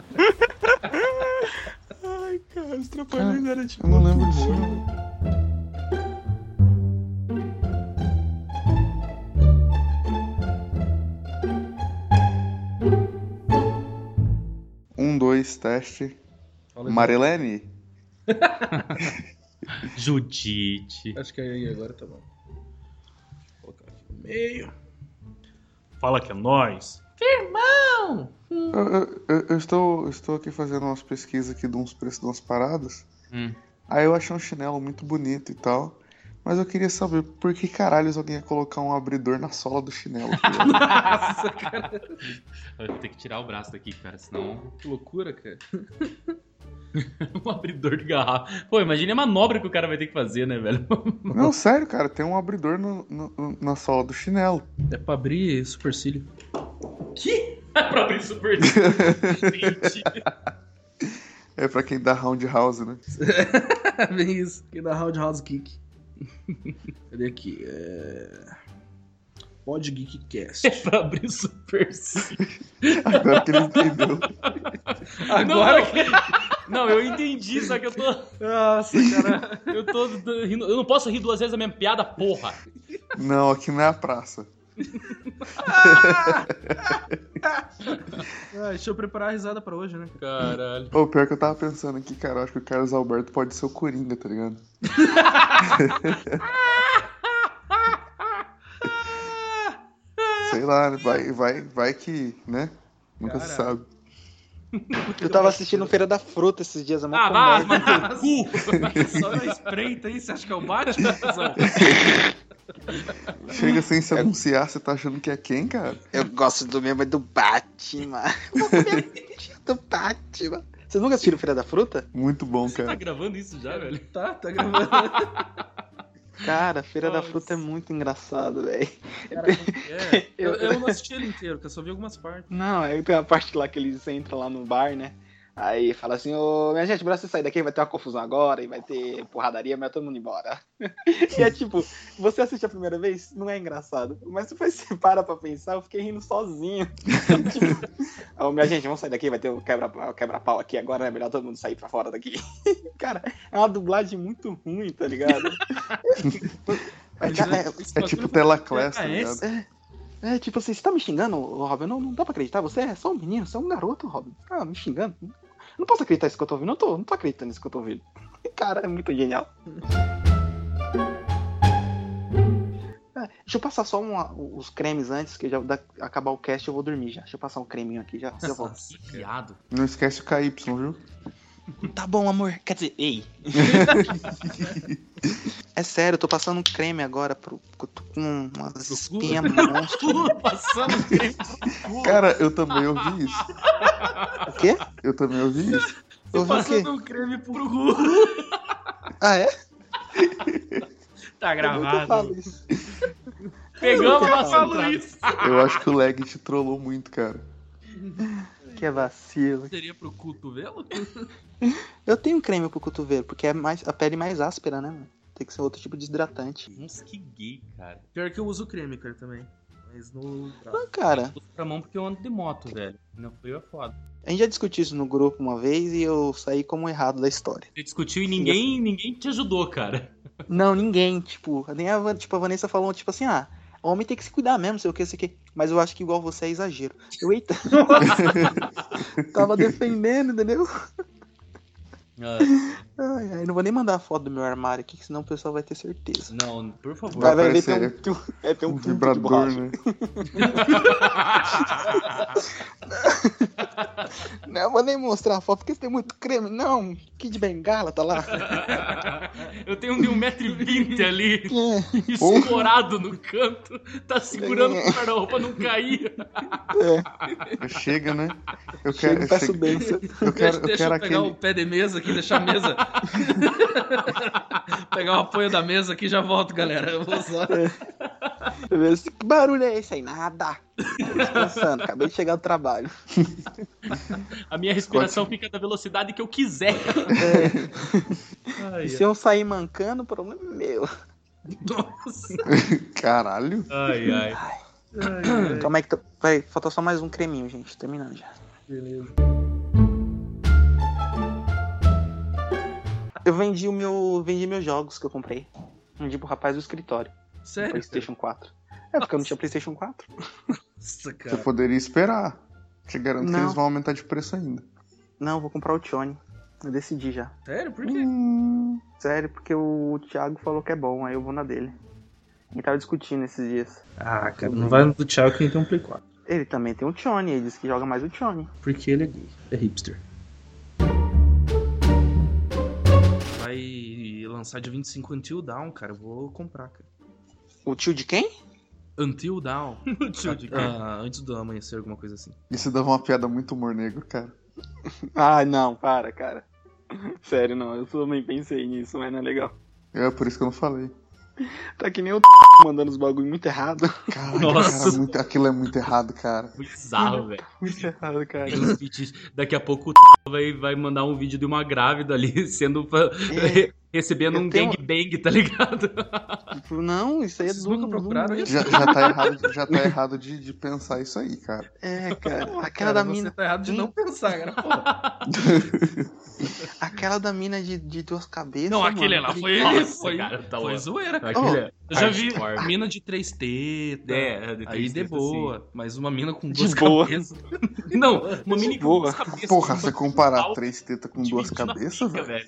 Ai, cara, os trapalhões eram tipo. Eu não lembro disso. Um, dois, teste. Marilene? <laughs> Judite. Acho que aí agora tá bom. Vou colocar aqui no meio. Fala que é nós. Eu, eu- eu- eu estou, estou aqui fazendo umas pesquisas aqui de uns preços de umas paradas. Hum. Aí eu achei um chinelo muito bonito e tal. Mas eu queria saber por que caralhos alguém ia colocar um abridor na sola do chinelo. tá? <laughs> Nossa, cara. Eu vou ter que tirar o braço daqui, cara, senão. Que loucura, cara. <laughs> um abridor de garrafa. Pô, imagine a manobra que o cara vai ter que fazer, né, velho? <laughs> Não, sério, cara, tem um abridor no- no- na sola do chinelo. É pra abrir supercílio. Que? pra abrir super. Gente. É pra quem dá roundhouse, né? <laughs> Bem isso. Aqui da Roundhouse Geek. <laughs> Cadê aqui? É... Pod Geekcast. <laughs> É pra abrir super. Agora que ele entendeu. Agora Não, não, eu entendi, só que eu tô. Nossa, cara. Eu tô rindo. Eu não posso rir duas vezes a mesma piada, porra. Não, aqui não é a praça. Ah, <laughs> deixa eu preparar a risada pra hoje, né? Caralho. Ô, pior que eu tava pensando aqui, cara, eu acho que o Carlos Alberto pode ser o Coringa, tá ligado? <laughs> Sei lá, vai, vai, vai que, né? Nunca se sabe. Eu tava assistindo Feira da Fruta esses dias, é uma Ah, vá, comédia. mas <laughs> cu. Só na espreita aí, você acha que é o Batman? Chega sem se anunciar, você tá achando que é quem, cara? Eu gosto do mesmo é do Batman. <laughs> do Batman. Vocês nunca assistiram Feira da Fruta? Muito bom, Tá cara. gravando isso já, velho? Tá, tá gravando. <laughs> Cara, Feira da Nossa. Fruta é muito engraçado, velho. É, eu, eu <laughs> não assisti ele inteiro, que eu só vi algumas partes. Não, aí tem uma parte lá que eles entram lá no bar, né? Aí fala assim, ô, minha gente, bora você sair daqui, vai ter uma confusão agora, e vai ter porradaria, mas todo mundo embora. <laughs> e é tipo, você assiste a primeira vez, não é engraçado. Mas depois você <laughs> para pra pensar, eu fiquei rindo sozinho. <laughs> tipo, ô, minha gente, vamos sair daqui, vai ter o quebra-pau quebra aqui agora, é melhor todo mundo sair pra fora daqui. Cara, é uma dublagem muito ruim, tá ligado? é, cara, é- É tipo Telaclass, tá Ah, ligado? é tipo assim, você tá me xingando, ô, Robin? Não, não dá pra acreditar. Você é só um menino, você é um garoto, Robin. Tá me xingando. Não posso acreditar nisso que eu tô ouvindo. Não tô, não tô acreditando nisso que eu tô ouvindo. Cara, é muito genial. É, deixa eu passar só uma- os cremes antes, que já da, acabar o cast eu vou dormir já. Deixa eu passar um creminho aqui já. já volto. Não esquece o KY, viu? Tá bom, amor. Quer dizer, ei. é sério, eu tô passando um creme agora pro. Eu tô com umas espinhas <laughs> monstro. Passando creme. Cara, eu também ouvi isso. O quê? Eu também ouvi isso. Eu? Passando um creme pro cu. Ah, é? Tá Eu gravado. isso. Pegamos Eu nunca falo isso. Eu acho que o lag te trollou muito, cara. Que é vacilo. Seria pro cotovelo? Eu tenho creme pro cotovelo, porque é mais, a pele mais áspera, né, mano? Tem que ser outro tipo de hidratante. Nossa, que gay, cara. Pior que eu uso creme, cara, também. Mas no. Não, cara. Pra mão porque eu ando de moto, velho. Não frio é foda. A gente já discutiu isso no grupo uma vez e eu saí como errado da história. Você discutiu e ninguém, ninguém te ajudou, cara. Não, ninguém, tipo, nem a, tipo, a Vanessa falou, tipo assim, ah, homem tem que se cuidar mesmo, sei o que, sei o que. Mas eu acho que igual você é exagero. Eu, eita. <laughs> Tava defendendo, entendeu? Ai, ai, não vou nem mandar a foto do meu armário aqui, senão o pessoal vai ter certeza. Não, por favor. Vai, vai ver, tem aparecer um, tem um, é, tem um, Um vibrador, né? <laughs> Não, eu vou nem mostrar a foto, porque você tem muito creme. Não, Kid Bengala tá lá. Eu tenho um de 1,20m ali, É, <laughs> escorado no canto, tá segurando É. o guarda-roupa não cair. Chega, né? Eu chega, quero, peço chega- bênção. eu quero, eu Deixa eu quero pegar aquele. o pé de mesa aqui, deixar a mesa. <laughs> pegar o apoio da mesa aqui e já volto, galera. Eu vou só. Que barulho é esse aí? Nada. Tô Descansando, acabei de chegar do trabalho. A minha respiração fica da velocidade que eu quiser. Ai, E se eu sair mancando, o problema é meu. Nossa. <laughs> Caralho. Ai, ai. Calma aí que tô... vai, falta só mais um creminho, gente. Terminando já. Beleza. Eu vendi o meu. Vendi meus jogos que eu comprei. Vendi pro rapaz do escritório. Sério? Playstation 4. É, porque eu não tinha Playstation 4. Nossa, Você cara. poderia esperar. Te garanto que Não. eles vão aumentar de preço ainda. Não, eu vou comprar o Tione. Eu decidi já. Sério? Por quê? Hum, Sério, porque o Thiago falou que é bom, aí eu vou na dele. A gente tava discutindo esses dias. Ah, cara, não vai no do Thiago quem tem um Play 4. Ele também tem o Tione, ele disse que joga mais o Tione. Porque ele é gay. É hipster. Vai lançar dia 25 Until Down, cara. Eu vou comprar, cara. O tio de quem? Until Down. <laughs> Tio de quê? Ah, antes do amanhecer, alguma coisa assim. isso dava uma piada muito humor negro, cara. <laughs> Ah, não, para, cara. <laughs> Sério, não, eu também pensei nisso, mas não é legal. É por isso que eu não falei. Tá que nem o <laughs> mandando os bagulho muito errado. Caralho, Nossa. cara, muito- aquilo é muito errado, cara. Bizarro, velho. Muito errado, cara. Daqui a pouco o <laughs> vai, vai mandar um vídeo de uma grávida ali <laughs> sendo. É. recebendo Eu um tenho- gangbang, tá ligado? <laughs> Tipo, não, isso aí é Vocês do. nunca procuraram isso? Já, já tá errado, já tá errado de, de pensar isso aí, cara. É, cara. Aquela Cara, da você mina. tá errado de não pensar, cara. Pô. <laughs> Aquela da mina de, de duas cabeças. Não, aquele mano, lá foi, Nossa, foi, cara, tá foi zoeira, cara. Aquilo é Eu já vi hardcore. mina de três tetas. É, de aí de boa. Mas uma mina com De duas boa. cabeças. <laughs> Não, uma mini com boa. duas cabeças. Porra, você comparar três tetas com duas cabeças, velho.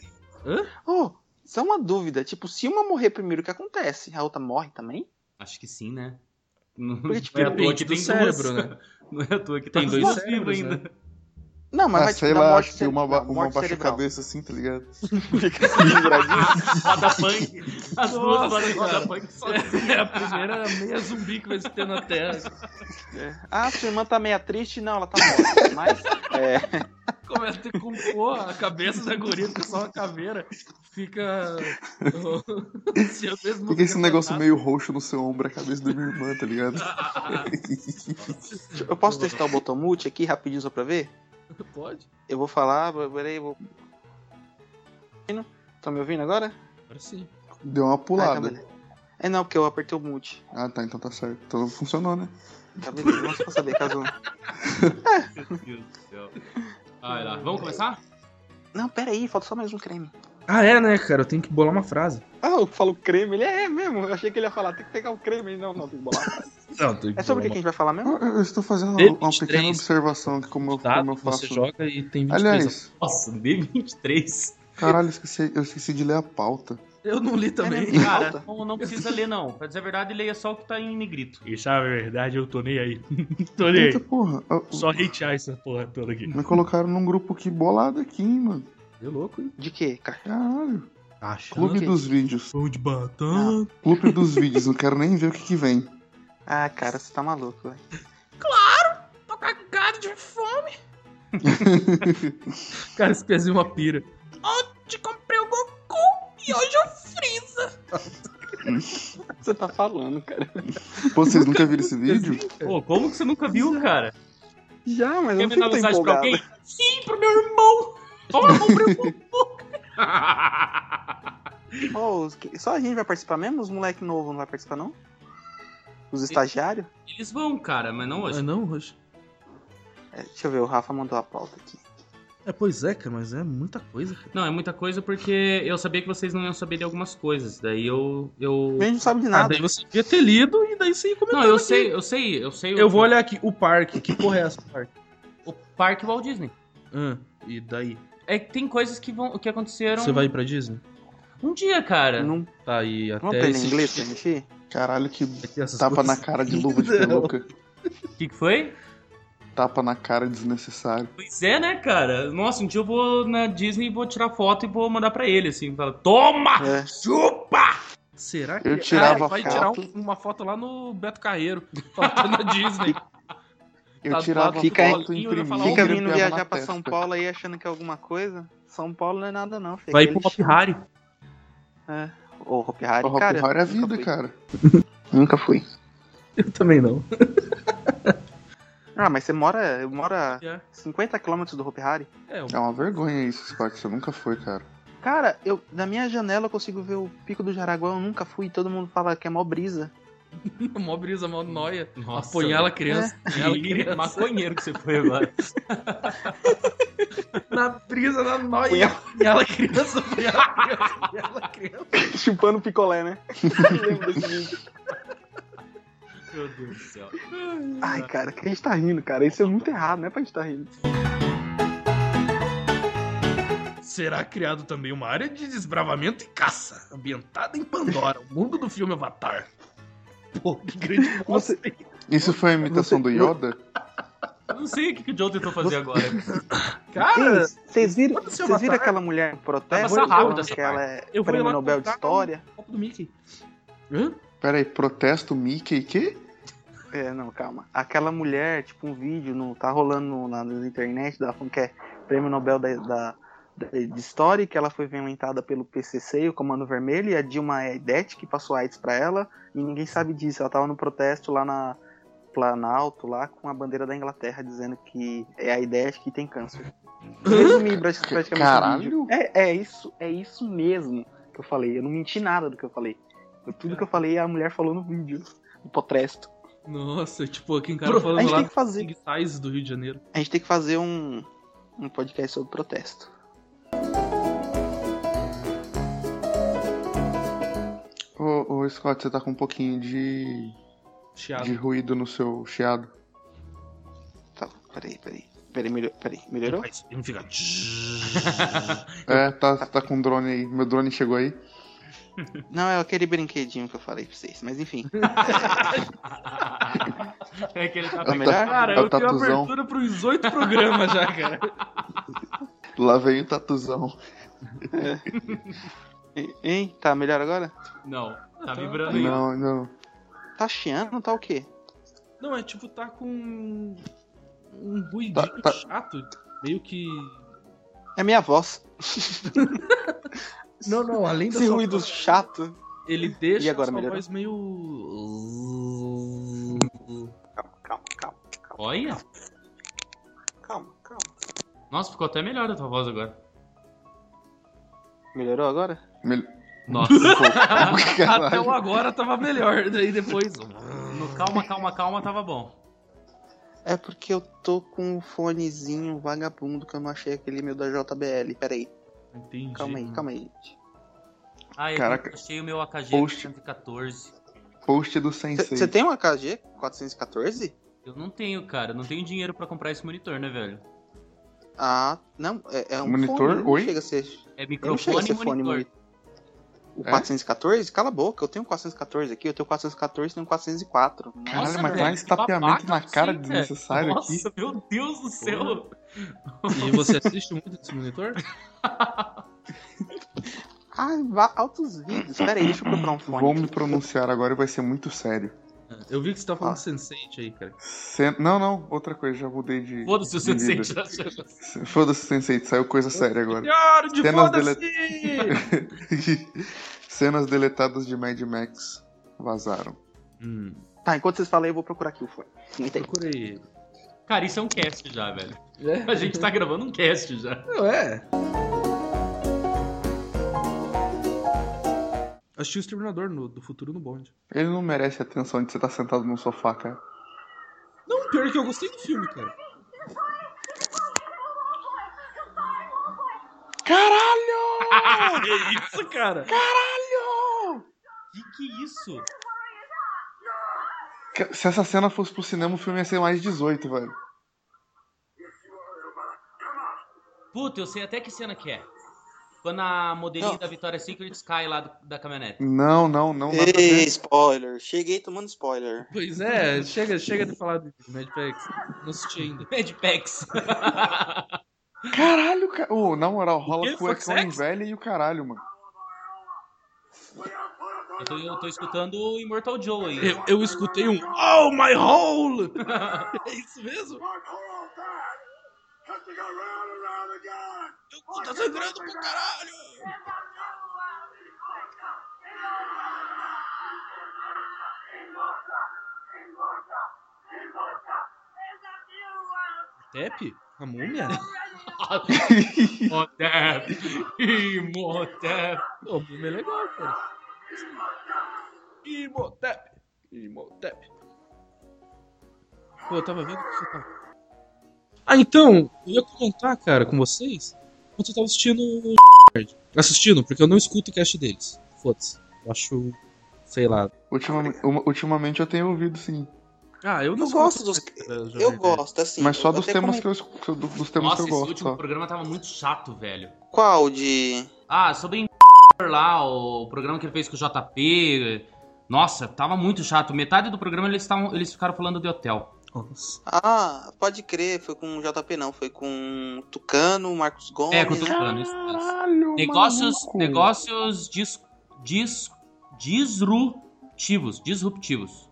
Oh, só uma dúvida. Tipo, se uma morrer primeiro, o que acontece? A outra morre também? Acho que sim, né? Não Porque, tipo, não é à toa que do tem cérebro, duas. né? <laughs> Não é à toa que Tem dois cérebros, vivas né? Não, mas Ah, vai sei tipo, dar lá, morte acho que uma, uma morte baixa cabeça assim, tá ligado? <laughs> Fica penduradinho. Roda punk. As duas Nossa, rodas roda punk só. É a primeira meia zumbi que vai se ter na Terra. É. Ah, sua irmã tá meia triste? Não, ela tá morta. Mas, é, Começa a ter com porra, a cabeça da guria fica só uma caveira. Fica. <laughs> Se eu mesmo Fica esse negócio meio roxo no seu ombro, a cabeça da minha irmã, tá ligado? <laughs> eu posso testar o botão mute aqui rapidinho só pra ver? <laughs> Pode? Eu vou falar, peraí, eu vou... Estão me ouvindo agora? Agora sim. Deu uma Ah, tá, pulada. É não, porque eu apertei o mute. Ah, tá, então tá certo. Então funcionou, né? Tá beleza, vamos só saber caso... <laughs> Meu Deus do céu. Vai lá, vamos começar? Não, pera aí, falta só mais um creme. Ah, é, né, cara? Eu tenho que bolar uma frase. Ah, eu falo creme, ele é mesmo. Eu achei que ele ia falar, tem que pegar o creme. Não, não, tem que bolar. a frase. <laughs> Não, tem É sobre o que que a gente vai falar mesmo? Eu, eu estou fazendo D23. uma pequena observação aqui, como eu, como Dado, eu você faço. joga e tem 23 Aliás, Nossa, D23. caralho, eu esqueci, eu esqueci de ler a pauta. Eu não li também. É? Cara, não, não precisa ler, não. Pra dizer a verdade, leia só o que tá em negrito. E sabe a verdade, eu tô nem aí. <laughs> tô nem Eita aí. porra, eu- Só hatear essa porra toda aqui. me colocaram num grupo aqui bolado aqui, hein, mano. Que louco, hein? De quê, cara? Caralho. Achando Clube que- dos vídeos. Pão de batata. Clube dos vídeos, não quero nem ver o que que vem. Ah, cara, você tá maluco, velho. Tô cagado de fome. <laughs> Cara, esse pezinho é uma pira. Ontem comprei o Goku e hoje o Freeza. Você tá falando, cara. Pô, vocês nunca viram esse vídeo? Pô, como que você nunca viu, cara? Já, mas Quer eu não fico tão mensagem pra empolgado. alguém? Sim, pro meu irmão. <laughs> Comprei o <laughs> os que- só a gente vai participar mesmo? Os moleque novo não vai participar, não? Os estagiários? Eles vão, cara, mas não hoje. não, hoje. É, deixa eu ver, o Rafa mandou a pauta aqui. É, pois é, cara, mas é muita coisa, cara. Não, é muita coisa porque eu sabia que vocês não iam saber de algumas coisas. Daí eu. eu... A gente não sabe de Ah, nada. daí você devia ter lido e daí você ia comentar. Não, eu aqui. sei, eu sei, eu sei. o- Eu vou olhar aqui, o parque. Que porra é essa, parque? O Parque Walt Disney. Ah, e daí? É que tem coisas que, vão, que aconteceram Você vai ir pra Disney? um dia, cara. Não, Tá, aí até vamos aprender esse- inglês pra? Caralho, que essas tapa coisas. na cara de <laughs> luva de Não. peluca. O que, que foi? Tapa na cara desnecessário. Pois é, né, cara? Nossa, um dia eu vou na Disney e vou tirar foto e vou mandar pra ele, assim. Fala, toma! É. Chupa! Será que Eu tirava Ah, vai tirar foto. um- uma foto lá no Beto Carreiro, <laughs> faltando na Disney. Eu Tá tirava lado Fica aí- foto, eu imprimia falar, e Fica Fica vindo viajar pra. São Paulo aí achando que é alguma coisa. São Paulo não é nada não, filho. Vai pro Hop Harry. É. Ô, Hopi Hari, O Hop cara. Hari é nunca vida, fui. cara. <laughs> Nunca fui. Eu também não. Ah, mas você mora, mora É, 50 km do Hopi Hari? é, É uma vergonha isso, Scott. Você nunca foi, cara. Cara, eu, na minha janela eu consigo ver o Pico do Jaraguá, eu nunca fui. Todo mundo fala que é mó brisa. <laughs> mó brisa, mó noia. Nossa, Apunhala a velho. criança. apunhala a Que criança. maconheiro que você foi agora. <laughs> Na brisa, na noia. Apunhala a criança, apunhala a criança. <laughs> Chupando picolé, né? Lembro desse vídeo. Meu Deus do céu. Ai, cara, que a gente tá rindo, cara. Isso é muito errado, não é pra gente tá rindo. Será criado também uma área de desbravamento e caça, ambientada em Pandora, o mundo do filme Avatar. Pô, que grande Você- bosta? Isso foi a imitação do Yoda? Eu não sei o que, que o Joe tentou fazer agora. <laughs> Cara, Vocês viram, vocês viram aquela mulher em protesto Vai passar rápido falando essa que ela é Eu prêmio lá Nobel de História? copo do Mickey. Hã? Pera aí, protesto Mickey quê? É, não, calma. Aquela mulher, tipo, um vídeo no, tá rolando na, na internet, dela falando que é prêmio Nobel da, da- da- de História, que ela foi inventada pelo PCC, o Comando Vermelho, e a Dilma é Idete, que passou AIDS pra ela, e ninguém sabe disso. Ela tava no protesto lá na Planalto, lá com a bandeira da Inglaterra, dizendo que é a Idete que tem câncer. Resumi pra- praticamente o Caralho. vídeo. É, é isso, é isso mesmo que eu falei. Eu não menti nada do que eu falei. Tudo que eu falei a mulher falou no vídeo, no protesto. Nossa, tipo, aqui em cara Pro- a falando gente lá tem que fazer. Do Rio de Janeiro. A gente tem que fazer um, um podcast sobre protesto. Ô, Scott, você tá com um pouquinho de, Chiado. de ruído no seu chiado. Tá, peraí, peraí. Peraí, melhor, peraí. melhorou? Não fica. É, tá, tá com drone aí. Meu drone chegou aí. Não, é aquele brinquedinho que eu falei pra vocês, mas enfim. É que ele tá É melhor? Cara, É o eu tenho tatuzão. abertura pros oito programas já, cara. Lá vem o tatuzão. <laughs> E- Hein? Tá melhor agora? Não, tá tá- vibrando aí. Não, não. Tá chiando, tá o quê? Não, é tipo, tá com um ruidinho Tá- tá- chato. Meio que. É minha voz. <laughs> Não, não, além da Esse sua ruído voz, chato. ele deixa E agora, a voz meio. Calma, calma, calma. Olha. Calma, calma. Nossa, ficou até melhor a tua voz agora. Melhorou agora? Mel... Nossa. <laughs> Até o agora tava melhor, daí depois. No calma, calma, calma, tava bom. É porque eu tô com um fonezinho vagabundo que eu não achei aquele meu da JBL. Peraí, Entendi. calma aí, calma aí. Ah, eu Caraca. achei o meu AKG Post. 114. Post do Sensei. Você tem um AKG 414? Eu não tenho, cara. Não tenho dinheiro pra comprar esse monitor, né, velho? Ah, não, é, é um Monitor? fone, Oi? chega a ser É Ele não chega a microfone ser e fone monitor. O É? 414? Cala a boca, eu tenho 414 aqui, eu tenho 414 e tenho 404. Caralho, Nossa, mas velho, estapeamento babaca na cara você, desnecessário velho. aqui. Nossa, meu Deus do céu. E você assiste muito desse monitor? <laughs> Ah, altos vídeos. Pera aí, deixa eu procurar um fone. Vou me pronunciar agora e vai ser muito sério. Eu vi que você tá falando Ah. Sense8 aí, cara. Sen- Não, não, outra coisa, já mudei de. Foda-se o já- <laughs> Foda-se, Sensei, saiu coisa séria agora. Senhora de Cenas foda-se! <laughs> Cenas deletadas de Mad Max vazaram. hum, Tá, enquanto vocês falam aí, eu vou procurar aqui o fone. Procurei. Cara, isso é um cast já, velho. É? A gente tá gravando um cast já. Não, é. Assisti o Exterminador no- do futuro no bonde. Ele não merece a atenção de você estar sentado no sofá, cara. Não, pior é que eu gostei do filme, cara. Caralho! <laughs> Que isso, cara? Caralho! Que que é isso? Se essa cena fosse pro cinema, o filme ia ser mais 18, velho. Puta, eu sei até que cena que é. Quando a modelinha Não. da Victoria's Secret cai lá do- da caminhonete. Não, não, não. Ei, spoiler. Cheguei tomando spoiler. Pois é, chega, chega de falar de Mad Max. Não assisti ainda. Mad Pax. <laughs> Caralho, cara. Ô, na moral, rola cuecão em velha e o caralho, mano. eu, tô, eu tô escutando o Immortal Joe aí. Eu, eu escutei um Oh my hole! <laughs> é isso mesmo? Eu cu tá sangrando pro caralho! Tep? A múmia? <laughs> Imhotep. Imhotep. Pô, a múmia é legal, cara. Imhotep. Imhotep. Pô, eu tava vendo que você tá... Ah, então, eu ia comentar, cara, com vocês, quando eu tava assistindo o Assistindo, porque eu não escuto o cast deles. Foda-se. Eu acho... Sei lá. Ultimamente, uma- ultimamente eu tenho ouvido, sim. Ah, eu não Eu gosto dos. Eu gosto, assim. Mas só dos temas que eu Dos temas Nossa, que esse eu gosto. último Só. programa tava muito chato, velho. Qual de. Ah, sobre <laughs> lá, o programa que ele fez com o JP. Nossa, tava muito chato. Metade do programa eles, tavam, eles ficaram falando de hotel. Ah, pode crer, foi com o JP não, foi com Tucano, Marcos Gomes. É, com o? Tucano, isso mesmo. Caralho, Negócios, maluco. negócios dis, dis, disruptivos. Disruptivos.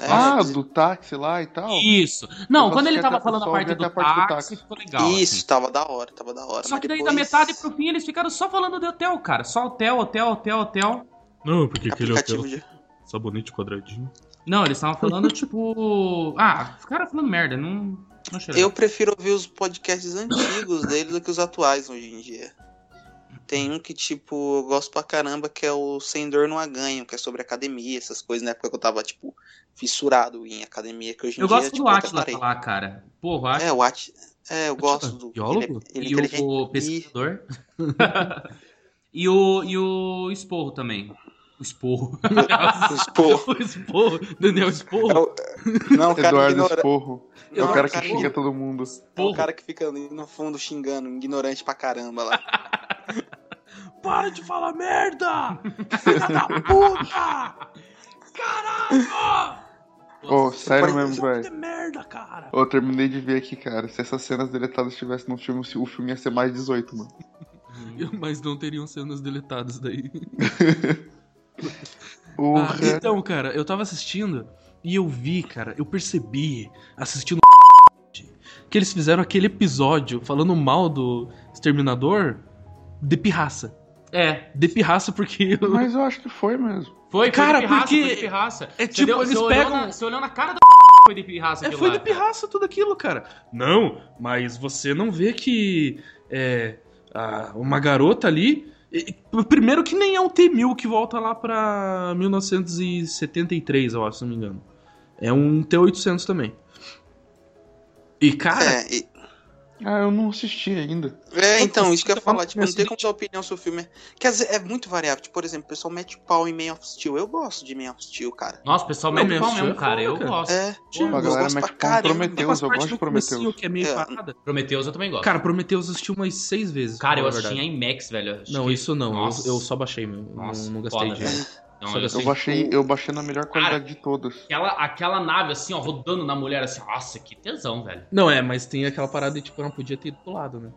É, Ah, do táxi lá e tal? Isso. Não, Eu quando ele tava falando a parte do, a parte do táxi, táxi. ficou legal. Isso, assim. tava da hora, tava da hora. Só que daí depois- da metade pro fim eles ficaram só falando de hotel, cara. Só hotel, hotel, hotel, hotel. Não, porque aquele hotel... de. Sabonete quadradinho. Não, eles estavam falando <laughs> tipo. Ah, ficaram falando merda, não. Não cheirou. Eu prefiro ouvir os podcasts antigos dele do que os atuais hoje em dia. Tem um que, tipo, eu gosto pra caramba, que é o Sem Dor Não Há Ganho, que é sobre academia, essas coisas, na época que eu tava, tipo, fissurado em academia, que hoje em Eu dia, gosto tipo, do eu Atila lá, cara. Pô, o Atila É, o At... É, eu gosto do... biólogo? Ele, é- ele é e o pesquisador. <laughs> <laughs> e, o, e o Esporro também. O Esporro. <laughs> E... Esporro. O Esporro, Daniel Esporro. É o- Não, o cara Eduardo ignora... Esporro. É o cara que xinga todo mundo. É o cara que fica ali no fundo xingando, ignorante pra caramba lá. <laughs> Para de falar merda! Filha da puta! Caralho! Ô, sério pode- mesmo, É velho. merda, cara! Eu terminei de ver aqui, cara. Se essas cenas deletadas estivessem no filme, o filme ia ser mais 18, mano. <laughs> Mas não teriam cenas deletadas daí. Ah, então, cara, eu tava assistindo e eu vi, cara, eu percebi, assistindo que eles fizeram aquele episódio falando mal do Exterminador de pirraça. É. De pirraça porque... eu- Mas eu acho que foi mesmo. Foi, Cara, foi de pirraça, porque foi de pirraça. é Você tipo, deu- eles você olhou pegam- na- você olhou na cara da <laughs> foi de pirraça É, foi lá, de pirraça tudo aquilo, cara. Não, mas você não vê que é, a- uma garota ali. Primeiro que nem é um T-1000 que volta lá pra 1973, eu acho, se não me engano. É um T-800 também. E, cara, É, e- Ah, eu não assisti ainda. é, então, isso que eu ia falar, tipo, não tem como dar opinião sobre o filme. Quer dizer, é muito variável. Tipo, por exemplo, o pessoal mete pau em Man of Steel. Eu gosto de Man of Steel, cara. Nossa, o pessoal mete pau mesmo, cara. Eu gosto. É, Tipo, A galera mete pau. Prometheus, eu gosto do de Prometheus. que é meio É, parada. Prometheus eu também gosto. Cara, Prometheus eu assisti umas seis vezes. Cara, eu assisti em. IMAX, velho. Não, que- isso não. eu- só baixei mesmo. Nossa, não, não gastei dinheiro. Não, eu- Eu baixei, eu baixei na melhor qualidade de todas. Aquela, aquela nave assim, ó, rodando na mulher assim. Nossa, que tesão, velho. Não, é, mas tem aquela parada de tipo, não podia ter ido pro lado, né?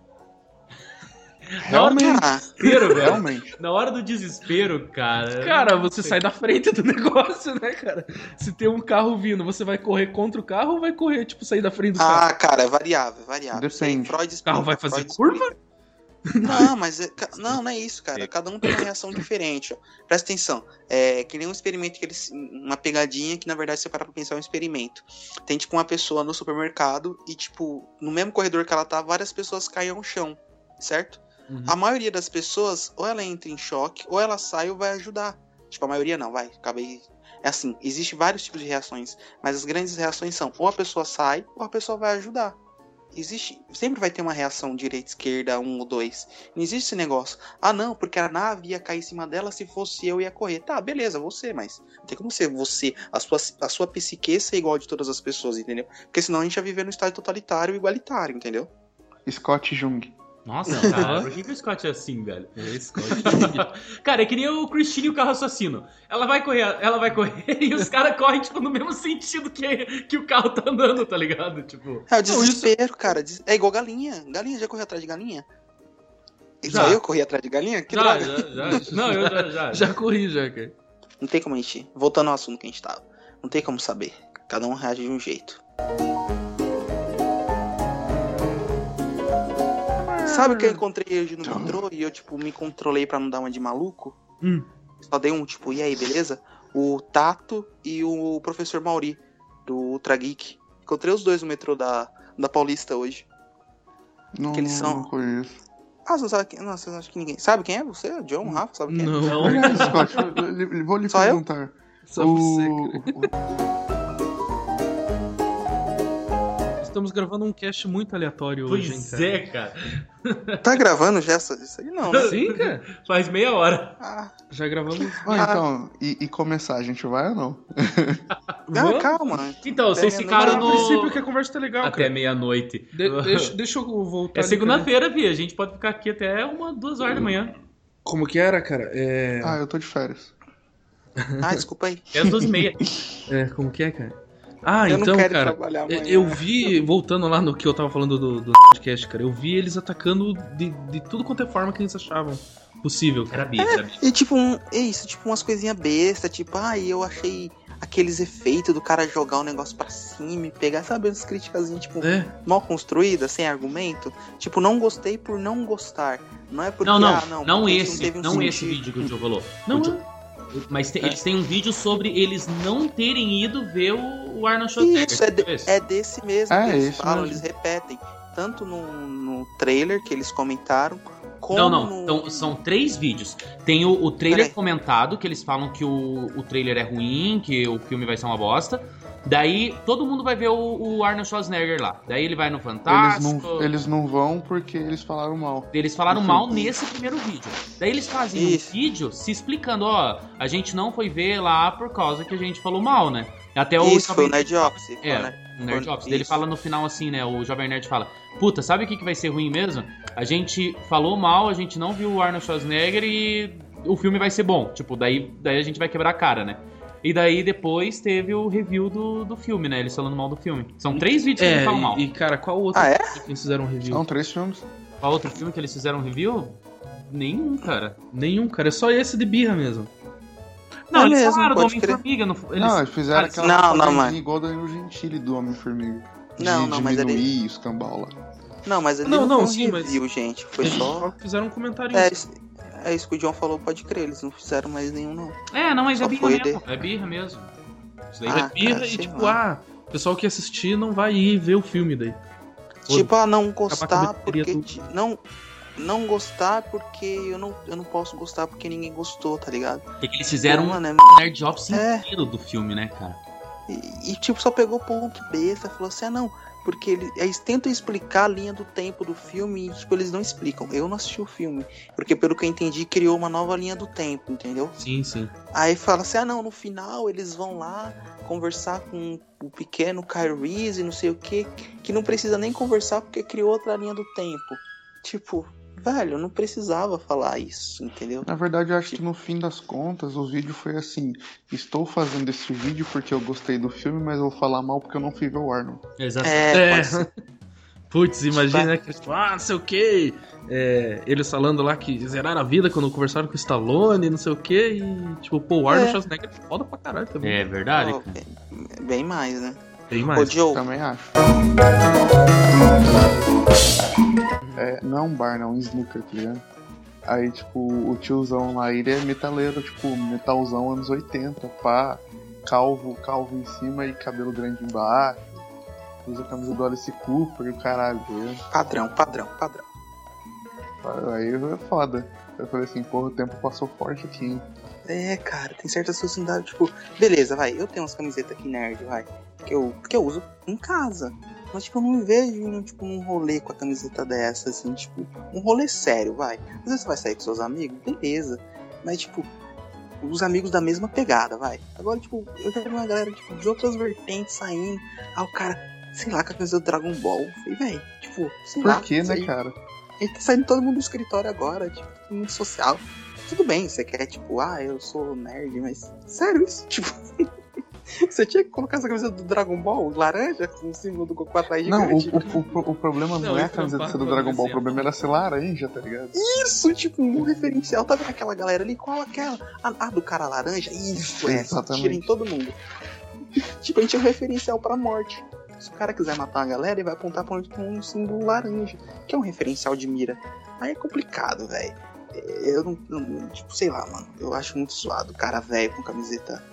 <laughs> Realmente, Ah, Desespero, velho. realmente. Na hora do desespero, cara. Cara, você sai da frente do <laughs> negócio, né, cara? Se tem um carro vindo, você vai correr contra o carro ou vai correr, tipo, sair da frente do carro? ah, cara, é variável, é variável. Depende. Freud O carro explica, vai fazer Freud curva? explica. Não, <laughs> mas é, não, não é isso, cara. Cada um tem uma reação diferente. Ó. Presta atenção. É que nem um experimento que eles. Uma pegadinha que, na verdade, você parar pra pensar, é um experimento. Tem, tipo, uma pessoa no supermercado e, tipo, no mesmo corredor que ela tá, várias pessoas caem ao chão, certo? Uhum. A maioria das pessoas, ou ela entra em choque, ou ela sai ou vai ajudar. Tipo, a maioria não, vai. Acabei. É assim, existe vários tipos de reações, mas as grandes reações são ou a pessoa sai ou a pessoa vai ajudar. Existe, sempre vai ter uma reação direita, esquerda, um ou dois. Não existe esse negócio. Ah, não, porque a nave ia cair em cima dela, se fosse eu ia correr. Tá, beleza, você, mas não tem como ser você, a sua, a sua psique ser igual de todas as pessoas, entendeu? Porque senão a gente ia viver num estado totalitário igualitário, entendeu? Scott Jung. Nossa, cara, por que, que o Scott é assim, velho? cara, é que nem o Christine e o carro assassino. Ela vai correr, ela vai correr <laughs> e os caras correm, tipo, no mesmo sentido que, que o carro tá andando, tá ligado? Tipo. É o desespero, cara. É igual galinha. Galinha, já correu atrás de galinha? Já. Só eu corri atrás de galinha? Que já, droga. já, já. <laughs> Não, eu já, já. Já corri, já, cara. Não tem como a gente. Voltando ao assunto que a gente tava. Não tem como saber. Cada um reage de um jeito. Sabe o que eu encontrei hoje no metrô e eu, tipo, me controlei pra não dar uma de maluco? Hum. Só dei um, tipo, e aí, beleza? O Tato e o professor Mauri, do Ultra Geek. Encontrei os dois no metrô da, da Paulista hoje. Não, Que eles não, são- não conheço. Ah, você não sabe quem? Não, você não acha que ninguém. Sabe quem é você? O John, o Rafa? Sabe quem é? Não, Aliás, Scott, eu- eu- vou lhe Só eu? perguntar. só você, o, cara. Estamos gravando um cast muito aleatório hoje, hein, Pois cara. é, cara. <laughs> Tá gravando já essa, isso aí? Não, né? Sim, cara. Faz meia hora. Ah, Já gravamos. Ah, então, e, e começar, a gente vai ou não? <laughs> ah, calma. Então, vocês ficaram no. princípio que a conversa tá legal, Até meia-noite. De- deixa, deixa eu voltar. É segunda-feira, Vi. A gente pode ficar aqui até uma, duas horas da manhã. Como que era, cara? É. Ah, eu tô de férias. Ah, desculpa aí. É as duas e meia. <laughs> é como que é, cara? Ah, eu então, não quero cara. trabalhar amanhã. Eu vi, voltando lá no que eu tava falando do, do podcast, cara, eu vi eles atacando de, de tudo quanto é forma que eles achavam possível, cara. Era bi, era bi. E tipo, um, é isso, tipo umas coisinhas bestas, tipo, ai, eu achei aqueles efeitos do cara jogar o negócio pra cima e pegar, sabe, umas críticas, tipo, É, mal construídas, sem argumento. Tipo, não gostei por não gostar. Não é porque, Não, não, ah, não, não, esse, teve um não esse vídeo que o Joe falou. não, O Joe- Mas te- eles têm um vídeo sobre eles não terem ido ver o, o Arnold Schwarzenegger. Isso, é, de- é desse mesmo É, que eles falam, mesmo. eles repetem. Tanto no, no trailer que eles comentaram, como Não, não. Então, são três vídeos. Tem o, o trailer Peraí. comentado, que eles falam que o, o trailer é ruim, que o filme vai ser uma bosta. Daí todo mundo vai ver o, o Arnold Schwarzenegger lá. Daí ele vai no Eles Fantástico. não, eles não vão porque eles falaram mal. Eles falaram mal nesse primeiro vídeo. Daí eles fazem Isso. um vídeo se explicando, ó, a gente não foi ver lá por causa que a gente falou mal, né? Até o Isso, foi o Nerd Office. É, Nerd- o Nerd. Daí Ele fala no final assim, né? O Jovem Nerd fala: Puta, sabe o que, que vai ser ruim mesmo? A gente falou mal, a gente não viu o Arnold Schwarzenegger e o filme vai ser bom. Tipo, daí, daí a gente vai quebrar a cara, né? E daí depois teve o review do, do filme, né? Eles falando mal do filme. São três vídeos que é eles falam mal. e, cara, qual outro Ah, é? que eles fizeram um review? São três filmes. Qual outro filme que eles fizeram review? Nenhum, cara. Nenhum, cara, é só esse de birra mesmo. Não, É eles mesmo, falaram do. Homem-Formiga. Não, eles... Não, eles fizeram aquela não, não, mas- igual da Danilo Gentili do Homem-Formiga. De Não, não, mas ele- diminuir o escambau lá. Não, mas ele Não, não, não, sim, mas- review, gente. Foi Eles só... fizeram um comentário. É, isso- é isso que o John falou, pode crer. Eles não fizeram mais nenhum, não. É, não, mas Só é birra mesmo. É birra mesmo. Isso daí Ah, é birra cara, e tipo, lá. ah, o pessoal que assistir não vai ir ver o filme daí. Tipo, ah, não gostar porque... do- Não... Não gostar porque eu não, eu não posso gostar porque ninguém gostou, tá ligado? Porque eles fizeram é- um nerd office É. inteiro do filme, né, cara? E, e, tipo, só pegou ponto besta, falou assim, ah não, porque ele- eles tentam explicar a linha do tempo do filme e, tipo, eles não explicam. Eu não assisti o filme, porque pelo que eu entendi, criou uma nova linha do tempo, entendeu? Sim, sim. Aí fala assim, ah não, no final eles vão lá conversar com o pequeno Kyrie e não sei o que, que não precisa nem conversar porque criou outra linha do tempo. Tipo, velho, não precisava falar isso, entendeu? Na verdade, eu acho que no fim das contas, o vídeo foi assim: estou fazendo esse vídeo porque eu gostei do filme, mas eu vou falar mal porque eu não fui ver o Arnold. Exato. É, É. <laughs> Putz, imagina, né? que, tipo, ah, não sei o que. eles falando lá que zeraram a vida quando conversaram com o Stallone, não sei o que. E, tipo, pô, o Arnold É. Schwarzenegger é foda pra caralho também. É verdade, cara. bem, bem mais, né? Tem Ô, mais. Joe, Também acho. É, não é um bar, não, é um snooker, tá ligado? Aí, tipo, o tiozão lá, ele é metaleiro, tipo, metalzão anos 80, pá, calvo, calvo em cima e cabelo grande embaixo. Usa a camisa do Alice Cooper e o caralho, tá padrão, padrão, padrão. Aí é foda. Eu falei assim, porra, o tempo passou forte aqui, hein? É, cara, tem certas sociedades, tipo, beleza, vai, eu tenho umas camisetas aqui nerd, vai, que eu, que eu uso em casa. Mas, tipo, eu não me vejo indo, tipo, num rolê com a camiseta dessa, assim, tipo, um rolê sério, vai. Às vezes você vai sair com seus amigos, beleza. Mas, tipo, os amigos da mesma pegada, vai. Agora, tipo, eu já vi uma galera, tipo, de outras vertentes saindo. Aí o cara, sei lá, com a camisa do Dragon Ball. Falei, velho, tipo, sei lá. Por quê, isso né, cara? Ele tá saindo todo mundo do escritório agora, tipo, todo mundo social. Tudo bem, você quer, tipo, ah, eu sou nerd, mas sério isso? <laughs> Tipo, <laughs> você tinha que colocar essa camisa do Dragon Ball, laranja, com o símbolo do Goku atrás Não, o, gigante. o, o, o problema não, Não, é a camiseta do Dragon Ball, o problema era ser laranja, tá ligado? Isso, tipo, um referencial. Tá vendo aquela galera ali? Qual aquela? A, a do cara laranja? Isso, é. Exatamente. Tira em todo mundo. <laughs> tipo, a gente é um referencial pra morte. Se o cara quiser matar uma galera, ele vai apontar pra onde tem um símbolo laranja, que é um referencial de mira. Aí é complicado, velho. É, Eu não, não- Tipo, sei lá, mano. Eu acho muito suado o cara velho com camiseta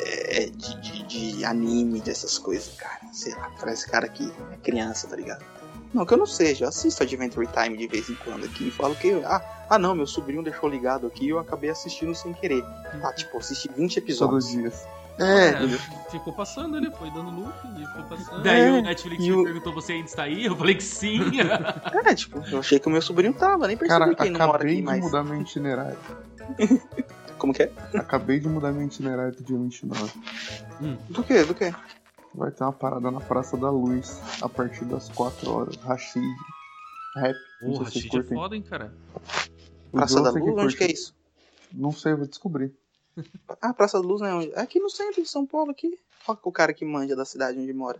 é, de, de, de anime, dessas coisas, cara. Sei lá, parece cara que é criança, tá ligado? Não, que eu não seja, eu assisto Adventure Time de vez em quando aqui e falo que, ah, ah não, meu sobrinho deixou ligado aqui e eu acabei assistindo sem querer. Tá, tipo, assisti 20 Todos episódios. os dias. É, É, ficou passando ali, foi dando loop e foi passando. Daí É, o Netflix e me o- perguntou: você ainda está aí? Eu falei que sim. <laughs> é, tipo, eu achei que o meu sobrinho tava, nem percebi Cara, que ele não mora acabei aqui de mais. mudar meu itinerário. <laughs> Como que é? Acabei de mudar meu itinerário pro dia 29. Do que? Do que? Vai ter uma parada na Praça da Luz a partir das 4 horas. Rashid. Rap. Não vocês Rashid é foda, hein, cara. Praça da outros Luz? que Onde que é isso? Não sei, vou descobrir. <laughs> Ah, Praça da Luz, né? Onde? É Aqui no centro de São Paulo, aqui. Olha o cara que manja da cidade onde mora.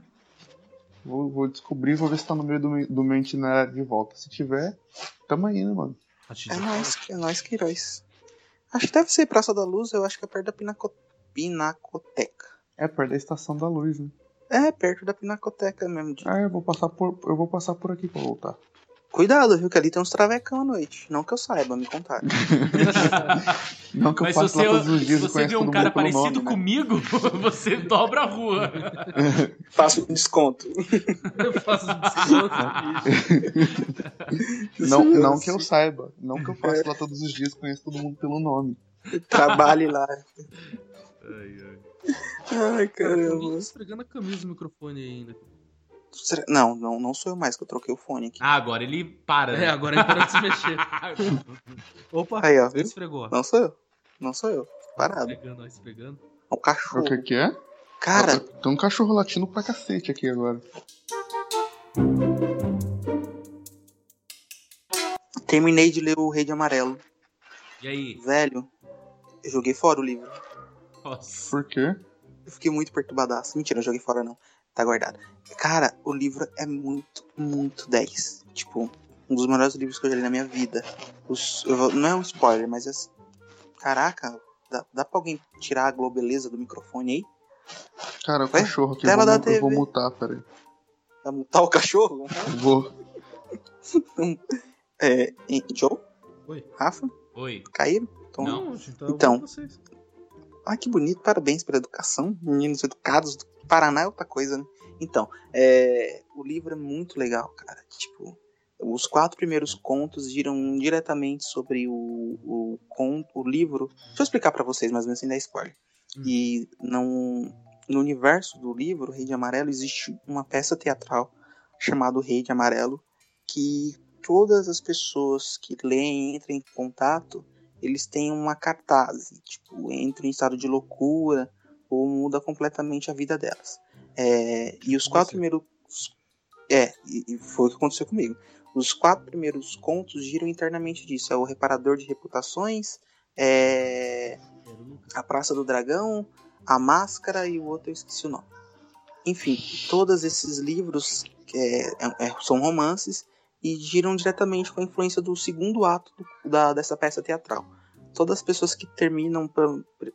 Vou, vou descobrir e vou ver se tá no meio do, meu- do meu itinerário de volta. Se tiver, tamo aí, né, mano? Rashid É é nóis, é nóis, Queiroz. Acho que deve ser Praça da Luz, eu acho que é perto da Pinaco... Pinacoteca. É perto da Estação da Luz, né? É, perto da Pinacoteca mesmo. de- Ah, eu vou passar por, eu vou passar por aqui pra voltar. Cuidado, viu, que ali tem uns travecão à noite. Não que eu saiba, me contar. <laughs> Não que eu Mas se faço você, lá todos os se dias e você vê um cara parecido nome, né? comigo, <laughs> você dobra a rua. <laughs> Faço um desconto. Eu faço desconto. Não, não que eu saiba. Não que eu faço lá todos os dias, conheço todo mundo pelo nome. Trabalhe lá. Ai, ai. Ai, caramba. esfregando a camisa no microfone ainda. Será- Não, não, não sou eu mais que eu troquei o fone aqui. Ah, agora ele para. É, né? agora ele parou de se mexer. <laughs> Opa, Aí, ó, viu? esfregou. Não sou eu. Não sou eu. Parado. Esfregando, ó, esfregando. É um cachorro. O que que é? Cara, Tem um cachorro latindo pra cacete aqui agora. terminei de ler o Rei de Amarelo. E aí? Velho, eu joguei fora o livro. Nossa. Por quê? Eu fiquei muito perturbadaço. Mentira, eu joguei fora não. Tá guardado. Cara, o livro é muito, muito 10. Tipo, um dos melhores livros que eu já li na minha vida. Os, vou- não é um spoiler, mas é assim. Caraca, dá, dá pra alguém tirar a globeleza do microfone aí? Cara, o cachorro aqui. Tela Eu da vou, eu vou TV. mutar, peraí. Vai mutar o cachorro? Vou. <laughs> É, Joe? Oi. Rafa? Oi. Caíram? Tom? Não. Não, tá Então. vocês. Ah, que bonito, parabéns pela educação. Meninos educados do Paraná é outra coisa, né? Então, é, o livro é muito legal, cara. Tipo, os quatro primeiros contos giram diretamente sobre o, o, conto, o livro. Deixa eu explicar pra vocês, mais ou menos sem dar spoiler. Hum. E não, no universo do livro, Rei de Amarelo, existe uma peça teatral chamada Rei de Amarelo, que todas as pessoas que leem, entram em contato, eles têm uma cartaz, tipo, entram em estado de loucura ou muda completamente a vida delas. É, e os quatro primeiros. É, e, e foi o que aconteceu comigo. Os quatro primeiros contos giram internamente disso. É o Reparador de Reputações, é, A Praça do Dragão, A Máscara e o outro eu esqueci o nome. Enfim, todos esses livros é, é- é- são romances e giram diretamente com a influência do segundo ato do- da, dessa peça teatral. Todas as pessoas que terminam,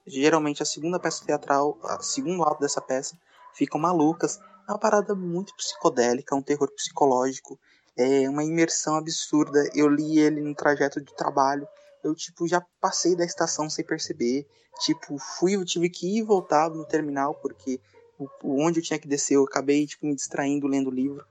geralmente a segunda peça teatral, o segundo ato dessa peça, ficam malucas. É uma parada muito psicodélica, um terror psicológico, é uma imersão absurda. Eu li ele no trajeto de trabalho. Eu, tipo, já passei da estação sem perceber. Tipo, fui, eu tive que ir e voltar no terminal, porque onde eu tinha que descer, eu acabei, tipo, me distraindo lendo o livro.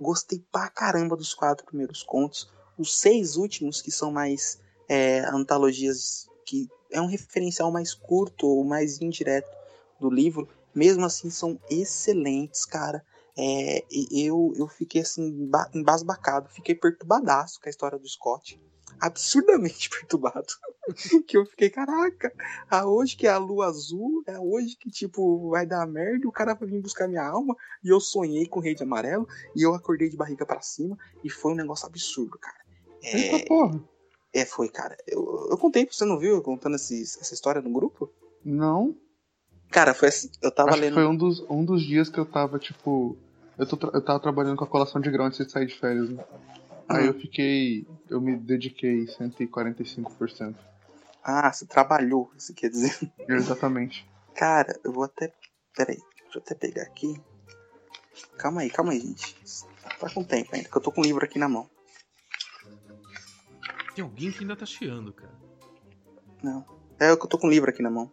Gostei pra caramba dos quatro primeiros contos. Os seis últimos, que são mais é, antologias que é um referencial mais curto ou mais indireto do livro, mesmo assim são excelentes, cara. É, eu, eu fiquei assim, ba- embasbacado, fiquei perturbadaço com a história do Scott. Absurdamente <laughs> perturbado. que eu fiquei, caraca, a hoje que é a lua azul, é hoje que, tipo, vai dar merda, o cara vai vir buscar minha alma, e eu sonhei com o rei de amarelo, e eu acordei de barriga pra cima, e foi um negócio absurdo, cara. É, Eita porra. É, foi, cara. Eu, eu contei pra você, não viu? Contando esses- essa história no grupo? Não. Cara, foi assim, eu tava Acho lendo. foi um dos, um dos dias que eu tava, tipo. Eu, tô eu tava trabalhando com a colação de grão antes de sair de férias, né? Aí Ah. eu fiquei. Eu me dediquei 145%. Ah, você trabalhou, você quer dizer. <laughs> Exatamente. Cara, eu vou até. Pera aí, deixa eu até pegar aqui. Calma aí, calma aí, gente. Tá com tempo ainda, que eu tô com o livro aqui na mão. Tem alguém que ainda tá chiando, cara. Não. É que eu tô com o livro aqui na mão.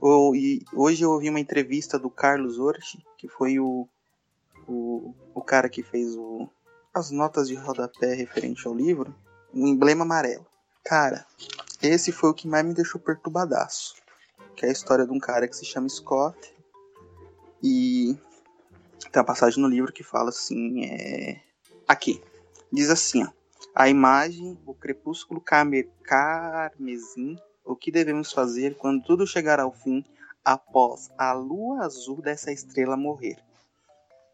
O- e hoje eu ouvi uma entrevista do Carlos Orchi, que foi o, o, o cara que fez o, as notas de rodapé referente ao livro, o emblema amarelo. Cara, esse foi o que mais me deixou perturbadaço. Que é a história de um cara que se chama Scott. E tem uma passagem no livro que fala assim, é... Aqui. Diz assim, ó. A imagem, o crepúsculo carme- carmesim o que devemos fazer quando tudo chegar ao fim após a lua azul dessa estrela morrer.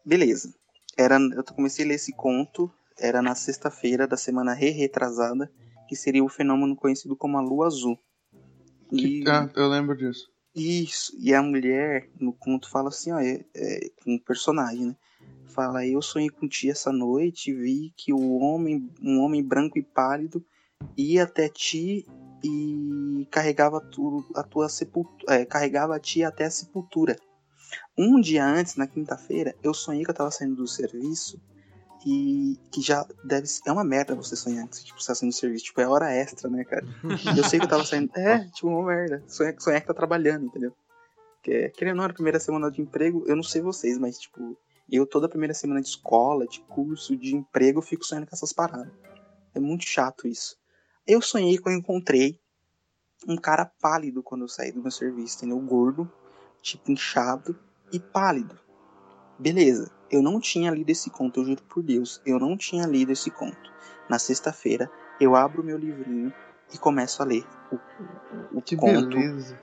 Beleza. Era, eu comecei a ler esse conto, era na sexta-feira da semana re-retrasada, que seria o fenômeno conhecido como a lua azul. E, ah, eu lembro disso. isso, e a mulher no conto fala assim, ó, é, é, com um personagem, né? Fala, eu sonhei com ti essa noite, vi que o homem, um homem branco e pálido ia até ti e carregava tu, a tua sepultura, carregava a ti até a sepultura. Um dia antes, na quinta-feira, eu sonhei que eu tava saindo do serviço e que já deve ser, é uma merda você sonhar que você tipo, está saindo do serviço, tipo, é hora extra, né, cara? <laughs> Eu sei que eu tava saindo. É, tipo, uma merda. Sonhar, sonhar que tá trabalhando, entendeu? Que, querendo ou não, na primeira semana de emprego, eu não sei vocês, mas, tipo, eu toda a primeira semana de escola, de curso, de emprego, fico sonhando com essas paradas. É muito chato isso. Eu sonhei que eu encontrei um cara pálido quando eu saí do meu serviço, entendeu? Gordo, tipo, inchado e pálido. Beleza, eu não tinha lido esse conto, eu juro por Deus, eu não tinha lido esse conto. Na sexta-feira, eu abro meu livrinho e começo a ler o, o, Que conto, beleza.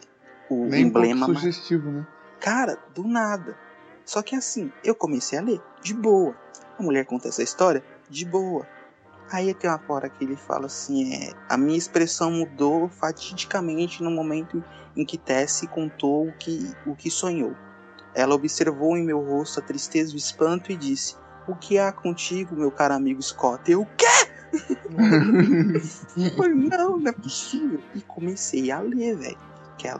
o Nem emblema. sugestivo, né? Cara, do nada. Só que assim, eu comecei a ler, de boa. A mulher conta essa história, de boa. Aí tem uma hora que ele fala assim, é, a minha expressão mudou fatidicamente no momento em que Tessie contou o que, o que sonhou. Ela observou em meu rosto a tristeza e o espanto e disse, o que há contigo, meu caro amigo Scott? Eu, o quê? <laughs> Falei, não, não é possível. E comecei a ler, velho.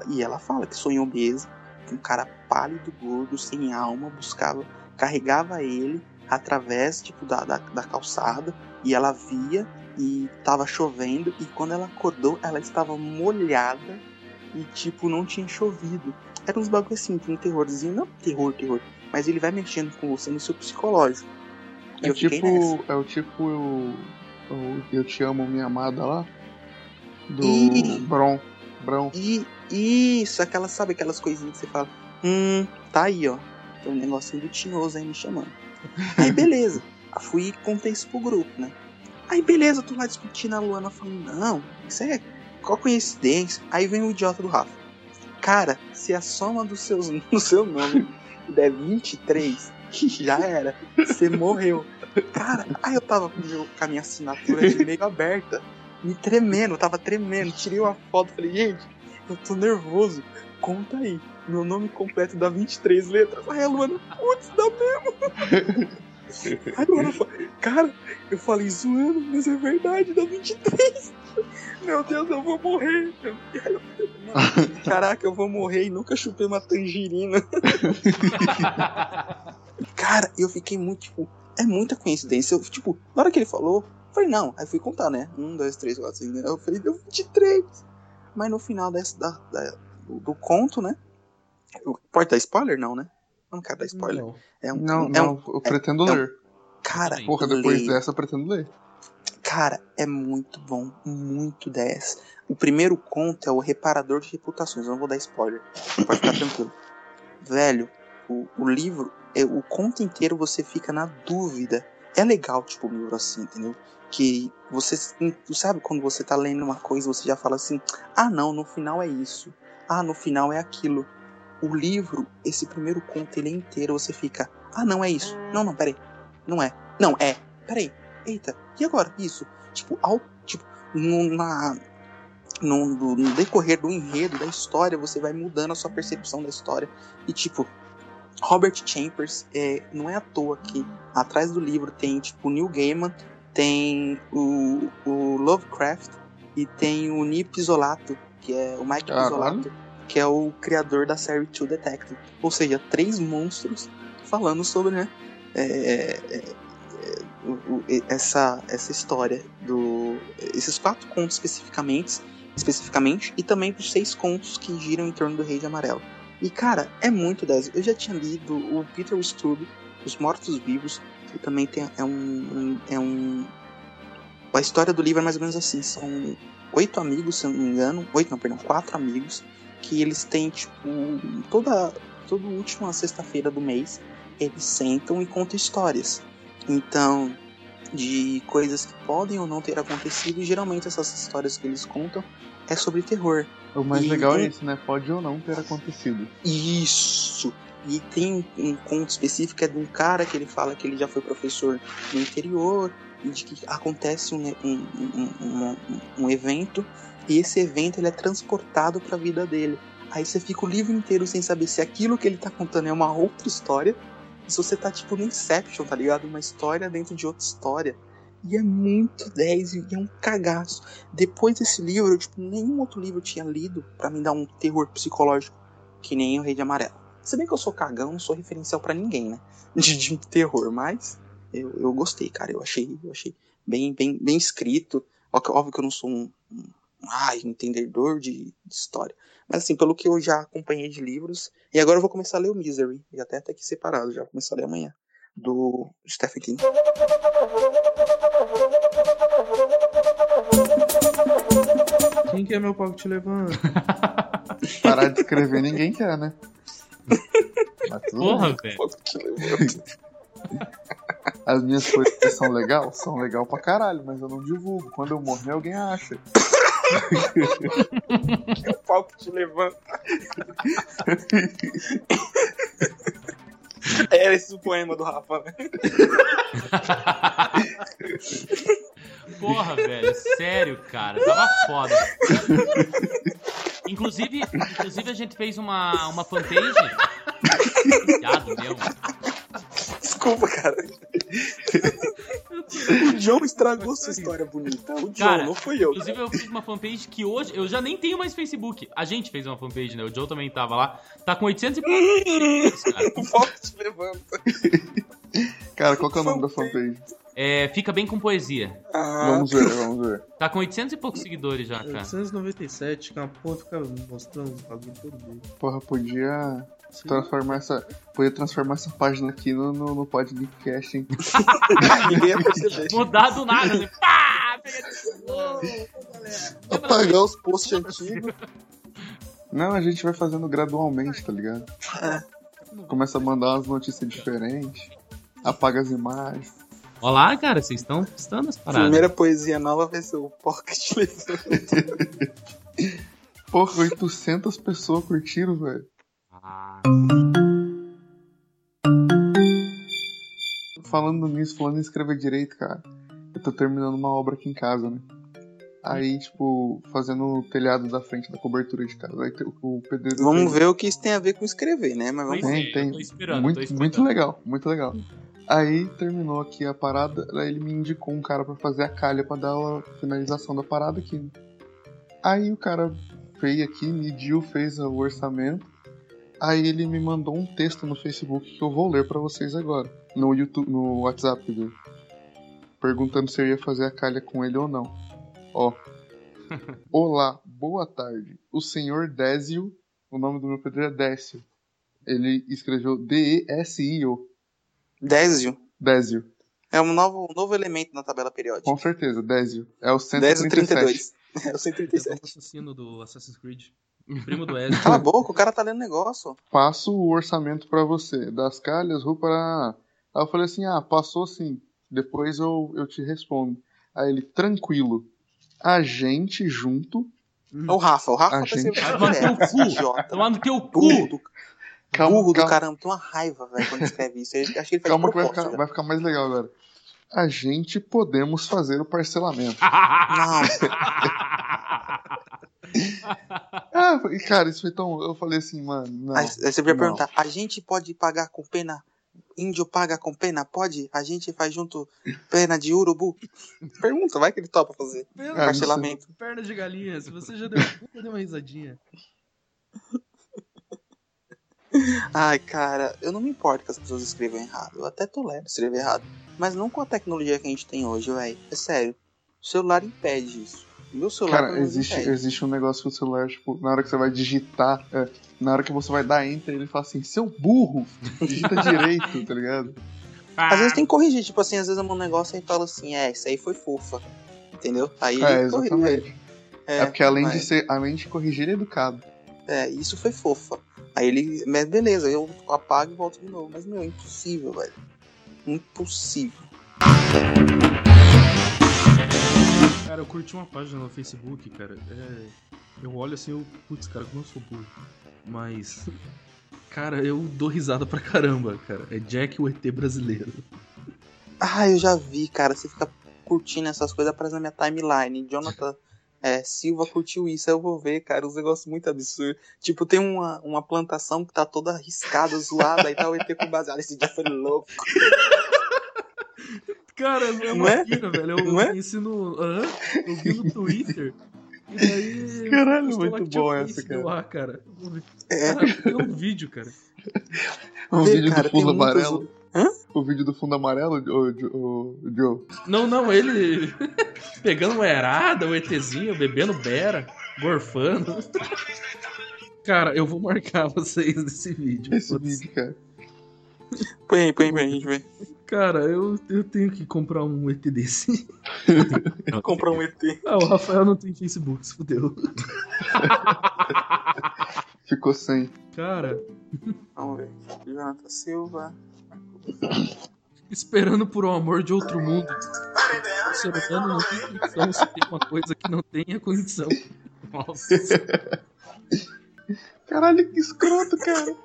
E ela fala que sonhou mesmo. Que um cara pálido, gordo, sem alma, buscava, carregava ele através, tipo, da, da, da calçada. E ela via e tava chovendo. E quando ela acordou, ela estava molhada e, tipo, não tinha chovido. Era uns bagulho assim, um terrorzinho. Não terror, terror. Mas ele vai mexendo com você no seu psicológico. E É tipo. É o tipo eu, eu. Eu te amo, minha amada lá. Do Ih. Bron. Bron. E isso, aquelas, sabe aquelas coisinhas que você fala, hum, tá aí, ó. Tem um negocinho do tinhoso aí me chamando. Aí <laughs> beleza. Fui e contei isso pro grupo, né? Aí beleza, eu tô lá discutindo a Luana falando, não, isso é. Qual coincidência? Aí vem o idiota do Rafa. Cara, se a soma dos seus, <laughs> do seu nome der 23, já era. Você morreu. Cara, aí eu tava com, meu- com a minha assinatura de e-mail aberta me tremendo, tava tremendo. Tirei uma foto falei, gente, eu tô nervoso. Conta aí. Meu nome completo dá 23 letras. Aí a Luana, putz, dá mesmo. <laughs> Aí Luana falou, cara, eu falei zoando, mas é verdade, dá 23. Meu Deus, eu vou morrer. Aí eu falei, "Mano, Caraca, eu vou morrer e nunca chupei uma tangerina. <laughs> Cara, eu fiquei muito, tipo, é muita coincidência. Eu, tipo, na hora que ele falou, eu falei, não. Aí fui contar, né? Um, dois, três, quatro, cinco. Eu falei, deu 23. Mas no final desse, da, da- do, do conto, né? Pode dar spoiler? Não, né? Eu não quero dar spoiler. É um, Não, é não, um- eu pretendo é um- ler. cara, Porra, depois leio. dessa eu pretendo ler. Cara, Cara, é muito bom, muito 10. O primeiro conto é o Reparador de Reputações, eu não vou dar spoiler, pode ficar tranquilo. Velho, o, o livro, é, o conto inteiro você fica na dúvida. É legal, tipo, um livro assim, entendeu? Que você, sabe quando você tá lendo uma coisa, você já fala assim, ah não, no final é isso, ah, no final é aquilo. O livro, esse primeiro conto, ele é inteiro, você fica, ah não, é isso, não, não, peraí, não é, não, é, peraí, eita, e agora? Isso. Tipo, ao, tipo no, na, no, no, decorrer do enredo, da história, você vai mudando a sua percepção da história. E tipo, Robert Chambers, é, não é à toa que atrás do livro tem tipo Neil Gaiman, tem o, o Lovecraft e tem o Nip Pisolato, que é o Mike Ah, que é o criador da série True Detective. Ou seja, três monstros falando sobre, né? é, é, é, essa, essa história do. Esses quatro contos especificamente, especificamente, e também os seis contos que giram em torno do Rei de Amarelo. E cara, é muito 10. Eu já tinha lido o Peter Straub, Os Mortos Vivos, que também tem, é um, um- é um. A história do livro é mais ou menos assim: são oito amigos, se eu não me engano, oito, não, perdão, quatro amigos, que eles têm, tipo, toda, toda última sexta-feira do mês, eles sentam e contam histórias. Então, de coisas que podem ou não ter acontecido, e geralmente essas histórias que eles contam é sobre terror. O mais E- legal é isso, né? Pode ou não ter acontecido. Isso! E tem um, conto específico é de um cara que ele fala que ele já foi professor no interior e de que acontece um, um, um, um- um evento e esse evento ele é transportado para a vida dele. Aí você fica o livro inteiro sem saber se aquilo que ele tá contando é uma outra história, se você tá tipo no Inception, tá ligado? Uma história dentro de outra história. E é muito 10 e é um cagaço. Depois desse livro, eu, tipo, nenhum outro livro eu tinha lido pra me dar um terror psicológico que nem o Rei de Amarelo. Se bem que eu sou cagão, não sou referencial pra ninguém, né? <laughs> De, de terror, mas eu, eu gostei, cara. Eu achei, eu achei bem, bem, bem escrito. Óbvio que eu não sou um, um ai, entendedor de, de história. Mas assim, pelo que eu já acompanhei de livros. E agora eu vou começar a ler o Misery. Já até tá aqui separado, já vou começar a ler amanhã. Do Stephen King. Quem que é meu pau que te levanta? <laughs> Parar de escrever ninguém quer, né? Mas tudo Porra, velho. As minhas coisas são legal? São legal pra caralho, mas eu não divulgo. Quando eu morrer, alguém acha. É o pau que te levanta. <laughs> Era esse o poema do Rafa, né? <laughs> Porra, velho, sério, cara, tava foda. Inclusive, inclusive a gente fez uma, uma fanpage. Viado mesmo. Desculpa, cara. O John estragou sua história bonita. O John, Cara, não fui eu. Inclusive eu fiz uma fanpage que hoje eu já nem tenho mais Facebook. A gente fez uma fanpage, né? O Joe também tava lá. Tá com 800 e poucos seguidores, cara. <laughs> O te levanta. Cara, qual que é o nome da fanpage? É, fica bem com poesia. Ah, Vamos ver, vamos ver. Tá com 800 e poucos seguidores já, cara. 897, que a porra fica mostrando os bagulho todo dia. Porra, podia transformar essa. Podia transformar essa página aqui no, no, no podcast, hein? ninguém <laughs> <laughs> ia perceber. Mudar do nada, assim, pá! Apagar os posts antigos. Não, a gente vai fazendo gradualmente, tá ligado? Começa a mandar umas notícias diferentes. Apaga as imagens. Olá, cara, vocês estão postando as paradas. Primeira poesia nova vai ser o levanta. <laughs> Porra, 800 pessoas curtiram, velho. Falando nisso, falando em escrever direito, cara. Eu tô terminando uma obra aqui em casa, né? Aí, tipo, fazendo o telhado da frente da cobertura de casa. Aí o pedreiro. Vamos ver o que isso tem a ver com escrever, né? Mas vamos Tem, tem. eu tô esperando, muito, tô esperando. muito legal, muito legal. Aí terminou aqui a parada, aí ele me indicou um cara pra fazer a calha pra dar a finalização da parada aqui. né? Aí o cara veio aqui, mediu, fez o orçamento. Aí ele me mandou um texto no Facebook que eu vou ler pra vocês agora, no YouTube, no WhatsApp dele, perguntando se eu ia fazer a calha com ele ou não. Ó. <laughs> Olá, boa tarde. O senhor Désio, o nome do meu pedreiro é Décio. Ele escreveu D-E-S-I-O. Désio. Désio. É um novo, um novo elemento na tabela periódica. Com certeza, Désio. É o 137. 1032. <laughs> É o É o 137. assassino do Assassin's Creed. Primo do <laughs> Ezio. Cala a boca, o cara tá lendo negócio. Passo o orçamento pra você. Das calhas, rua para. Aí eu falei assim: ah, passou sim. Depois eu, eu te respondo. Aí ele, tranquilo. A gente junto. O Rafa, o Rafa A vai ser gente- Vai tomar no teu cu. Tomar no teu Burro cu. do, Calma, burro do calma. caramba, tem uma raiva, velho, quando escreve isso. Ele, acho que ele faz Calma que vai ficar, já. vai ficar mais legal agora. A gente podemos fazer o parcelamento. <laughs> Não, <laughs> Ah, e cara, isso foi tão. Eu falei assim, mano. Não, aí, você vai não. perguntar, a gente pode pagar com pena? Índio paga com pena? Pode? A gente faz junto pena de urubu? <laughs> Pergunta, vai que ele topa fazer. Ah, não Parcelamento. Perna de galinha. Se você já deu, já deu uma risadinha. <laughs> Ai, cara, eu não me importo que as pessoas escrevam errado. Eu até tolero escrever errado. Mas não com a tecnologia que a gente tem hoje, velho. É sério. O celular impede isso. Meu celular Cara, existe, existe um negócio com o celular, tipo, na hora que você vai digitar, é, na hora que você vai dar enter, ele fala assim, seu burro, digita <laughs> direito, tá ligado? Às vezes tem que corrigir, tipo assim, às vezes eu mando um negócio e fala assim, é, isso aí foi fofa. Entendeu? Aí É, ele corrige. É, É, porque além de mas- ser, além de corrigir, ele é educado. É, isso foi fofa. Aí ele. Mas beleza, eu apago e volto de novo. Mas, meu, é impossível, velho. Impossível. Cara, eu curti uma página no Facebook, cara. É, eu olho assim, eu. Putz, cara, como eu sou burro. Mas. Cara, eu dou risada pra caramba, cara. É Jack o ET brasileiro. Ah, eu já vi, cara. Você fica curtindo essas coisas, aparece na minha timeline. Jonathan é, Silva curtiu isso. Aí eu vou ver, cara, uns negócios muito absurdos. Tipo, tem uma, uma plantação que tá toda arriscada, zoada, aí tá o ET com baseado. Esse dia foi louco. <laughs> Cara, é Não uma é? velho. Eu Não é? conheci no. Aham, eu vi no Twitter. E daí. Caralho, lá muito que tinha bom essa, cara. ar, cara. Eu vou ver. É. Cara, tem um vídeo, cara. O Vê, vídeo cara, do fundo amarelo. Hã? O vídeo do fundo amarelo, o, o, o Joe. Não, não, ele <laughs> pegando uma errada, o ETzinho, bebendo bera, gorfando. Cara, eu vou marcar <laughs> vocês nesse vídeo. Esse vídeo, cara. Põe aí, põe aí pra gente ver. Cara, eu, eu tenho que comprar um ET desse. <laughs> Comprar um ET. Ah, o Rafael não tem Facebook, se fudeu. <laughs> Ficou sem. Cara, Vamos ver. Jonathan Silva. esperando por um amor de outro mundo. O ser humano não tem condição se tem uma coisa que não tenha condição. Nossa. <laughs> Caralho, que escroto, cara.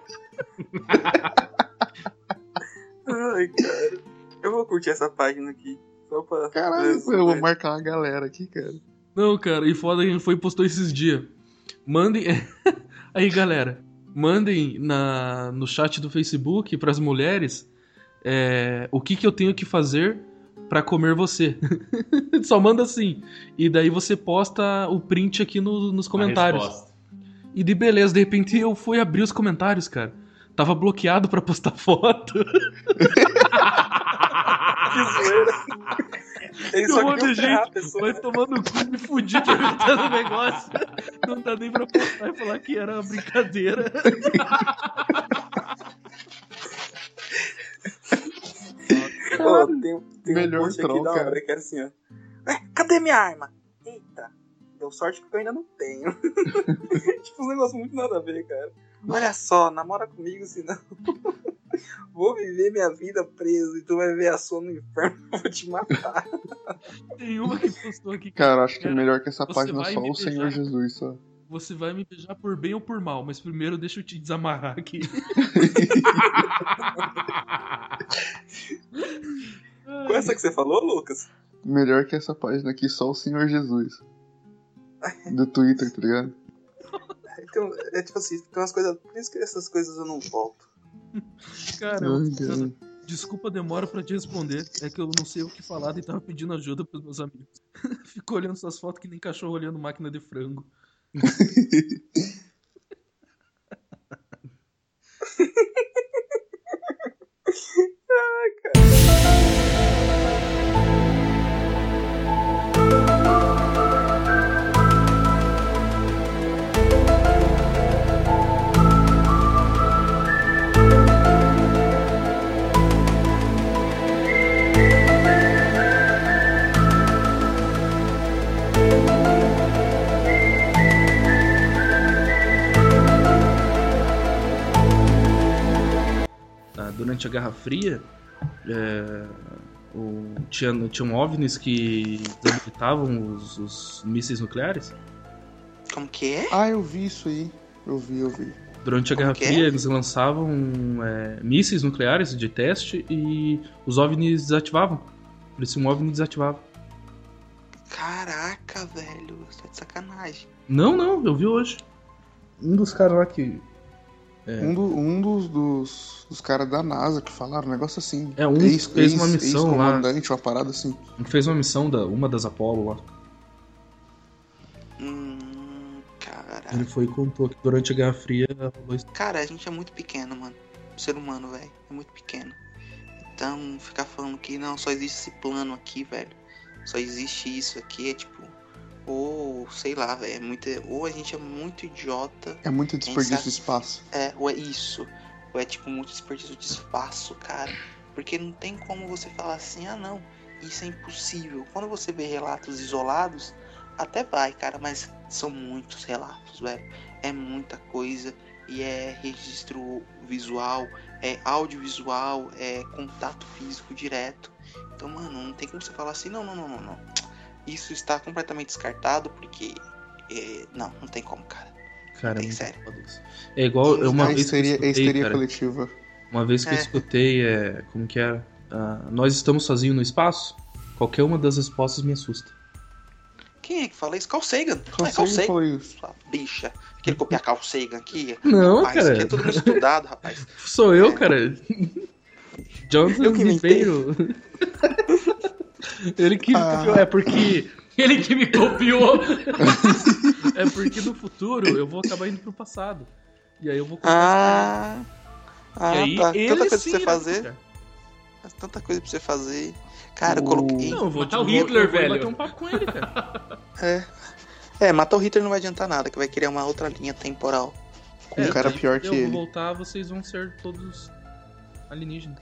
Ai, cara. Eu vou curtir essa página aqui. Só pra. Caralho, eu vou marcar uma galera aqui, cara. Não, cara, e foda que a gente foi e postou esses dias. Mandem. <laughs> Aí, galera, mandem na, no chat do Facebook pras mulheres é, o que, que eu tenho que fazer pra comer você. <laughs> Só manda assim. E daí você posta o print aqui no- nos comentários. E de beleza, de repente eu fui abrir os comentários, cara. Tava bloqueado pra postar <laughs> foto. Que zoeira. Ele Um só monte queria gente pessoa. vai tomando no cu, me fudi perguntando o negócio. Não dá nem pra postar e falar que era brincadeira. Ó, tem, tem Melhor um post aqui da hora que era assim, ó. Ué, cadê minha arma? Eita, deu sorte que eu ainda não tenho. <laughs> tipo, um negócio muito nada a ver, cara. Olha só, namora comigo, senão <laughs> vou viver minha vida preso e tu vai ver a sua no inferno, <laughs> eu vou te matar. Tem uma que postou aqui que Cara, acho que é melhor que essa você página só o Senhor beijar. Jesus, só. você vai me beijar por bem ou por mal, mas primeiro deixa eu te desamarrar aqui. <laughs> Qual é essa que você falou, Lucas? Melhor que essa página aqui, só o Senhor Jesus. Do Twitter, tá ligado? Então, é tipo assim, tem umas coisas. Por isso que essas coisas eu não volto. Cara, desculpa a demora pra te responder. É que eu não sei o que falar e tava pedindo ajuda pros meus amigos. <laughs> Ficou olhando suas fotos que nem cachorro olhando máquina de frango. <laughs> <laughs> ah, cara. Durante a Guerra Fria, é, o, tinha, tinham OVNIs que desabilitavam os, os mísseis nucleares. Como que é? Ah, eu vi isso aí. Eu vi, eu vi. Durante a Como Guerra é? Fria, eles lançavam é, mísseis nucleares de teste e os OVNIs desativavam. Por isso um OVNI desativava. Caraca, velho. Isso é de sacanagem. Não, não, eu vi hoje. Um dos caras lá que. É. Um, do- um dos, dos, dos caras da NASA que falaram um negócio assim. É, um fez uma missão lá. comandante uma parada assim. fez uma missão da uma das Apollo lá. Hum, cara. Ele foi e contou que durante a Guerra Fria rolou isso. Cara, a gente é muito pequeno, mano. O ser humano, velho. É muito pequeno. Então, ficar falando que não, só existe esse plano aqui, velho. Só existe isso aqui, é tipo. Ou, sei lá, velho. É muito, ou a gente é muito idiota. É muito desperdício de espaço. É, ou é isso. Ou é tipo muito desperdício de espaço, cara. Porque não tem como você falar assim, ah não, isso é impossível. Quando você vê relatos isolados, até vai, cara, mas são muitos relatos, velho. É muita coisa. E é registro visual, é audiovisual, é contato físico direto. Então, mano, não tem como você falar assim, não, não, não, não, não. Isso está completamente descartado porque. é, não, não tem como, cara. Cara, é Tem muito sério. É igual eu uma é vez que eu histeria, é escutei, histeria cara, coletiva. uma vez que eu É. escutei, é, como que era? Ah, nós estamos sozinhos no espaço? Qualquer uma das respostas me assusta. Quem é que fala isso? Carl Sagan. Não é Carl Carl Sagan. Sua bicha. Quer copiar Carl Sagan aqui? Não, rapaz, Isso cara. aqui é tudo estudado, rapaz. <laughs> Sou eu, É. cara. <laughs> Jonathan Eu que. Ribeiro. <laughs> Ele que Ah. é porque <laughs> Ele que me copiou. <laughs> é porque no futuro eu vou acabar indo pro passado. E aí eu vou Ah, ah e aí tá. ele Tanta coisa pra você fazer. Tanta coisa pra você fazer. Cara, eu coloquei. Não, eu vou, Matar eu o vou- Hitler, eu vou velho. bater um papo com ele, cara. <laughs> É. É, matar o Hitler não vai adiantar nada, que vai criar uma outra linha temporal. Com um cara pior que eu vou ele. voltar, vocês vão ser todos alienígenas.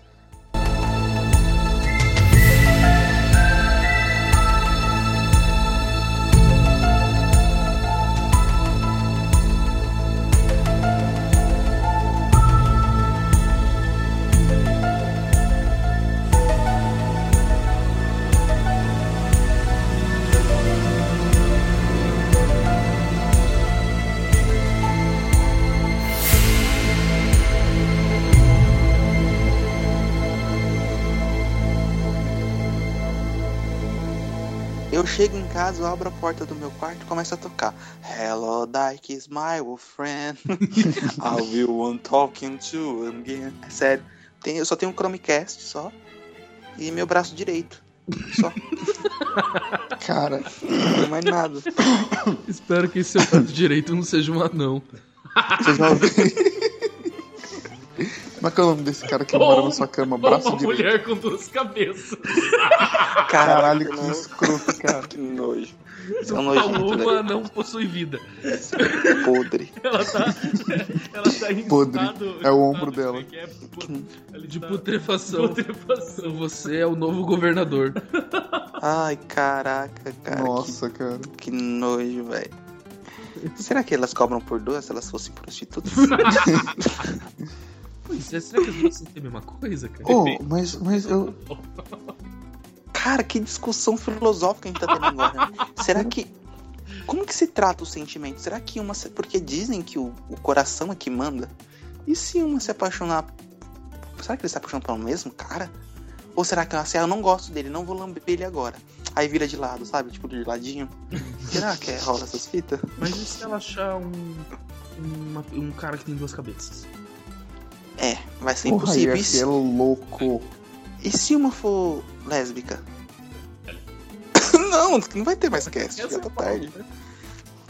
Chego em casa, eu abro a porta do meu quarto e começo a tocar. Hello, Dyke is my old friend. I will want talking to again. É sério. Tem, eu só tenho um Chromecast só. E meu braço direito. Só. <laughs> Cara, Não tem mais nada. Espero que esse seu braço direito não seja um anão. você já ouviu? Como é que é o nome desse cara que mora na sua cama? Braço Uma direito. mulher com duas cabeças. <laughs> Caralho, que escroto, cara. Que <laughs> nojo. Isso é um A lua não possui vida. Podre. Ela tá. <laughs> Ela tá em Podre. estado- É o ombro estado- dela. é De tá- putrefação. Putrefação. Você é o novo governador. Ai, caraca, cara. Nossa, cara. Que, que nojo, velho. Será que elas cobram por duas se elas fossem prostitutas? Pois é, será que as duas sentem a mesma coisa, cara? Oh, mas, mas eu. Cara, que discussão filosófica a gente tá tendo agora. Né? Será que. Como que se trata o sentimento? Será que uma. Porque dizem que o, o coração é que manda. E se uma se apaixonar. Será que ele se apaixona pelo mesmo cara? Ou será que assim, ah, eu não gosto dele, não vou lamber ele agora? Aí vira de lado, sabe? Tipo, de ladinho. <laughs> Será que é, rola essas fitas? Mas e se ela achar um. uma- um cara que tem duas cabeças? É, vai ser Porra, impossível. ia E ser se, louco. e se uma for lésbica? <coughs> não, não vai ter mais cast, já tá tarde.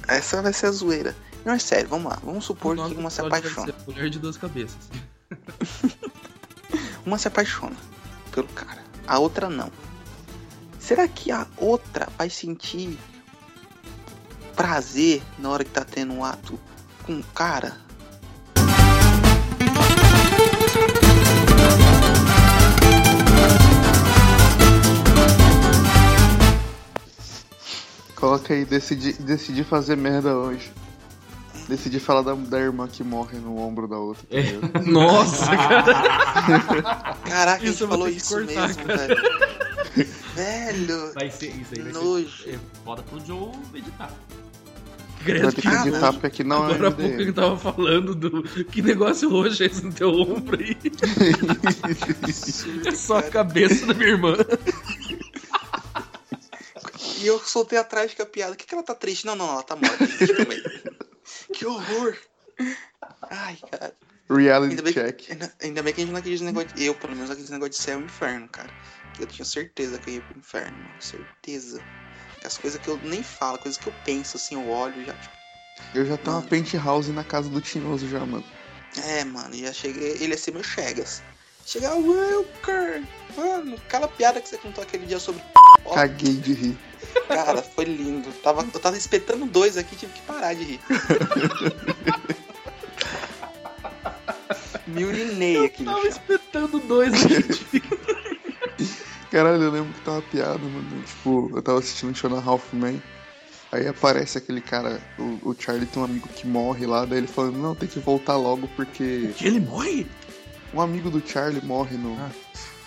Essa vai ser a zoeira. Não, é sério, vamos lá. Vamos supor que uma se apaixona. ser Mulher de duas cabeças. <laughs> Uma se apaixona pelo cara, a outra não. Será que a outra vai sentir prazer na hora que tá tendo um ato com o cara? Coloca aí, decidi, decidi fazer merda hoje. Decidi falar da, da irmã que morre no ombro da outra. tá É. <laughs> Nossa, cara. Caraca, Isso vou falou isso cortar, mesmo, cara. velho. velho. Vai ser isso aí, vai Nojo. ser é, foda pro Joe editar. Credo que que editar não. porque aqui não agora é há pouco ele tava falando do. Que negócio roxo é esse no teu ombro aí? É <laughs> só a cabeça da minha irmã. E eu soltei atrás com a piada. O que, que ela tá triste? Não, não, ela tá morta. <laughs> que horror. Ai, cara. Reality Ainda bem, que, check. ainda, ainda bem que a gente não acredita nesse negócio de... Eu, pelo menos, não acredito nesse negócio de céu e inferno, cara. Que eu tinha certeza que eu ia pro inferno. mano, Certeza. As coisas que eu nem falo, coisas que eu penso, assim, eu olho já, tipo... Eu já tenho uma penthouse na casa do Tinhoso já, mano. É, mano, já cheguei... Ele ia ser meu Chegas. Chegar, Wilker! Mano, aquela piada que você contou aquele dia sobre... Caguei de rir. Cara, foi lindo. Tava, eu tava espetando dois aqui, tive que parar de rir. <laughs> Me urinei aqui no Tava espetando dois aqui. Caralho, eu lembro que tava piada, mano. Tipo, eu tava assistindo Two and a Half Men. Aí aparece aquele cara, o, o Charlie tem um amigo que morre lá, daí ele falando, não, tem que voltar logo porque Que ele morre? um amigo do Charlie morre no, Ah.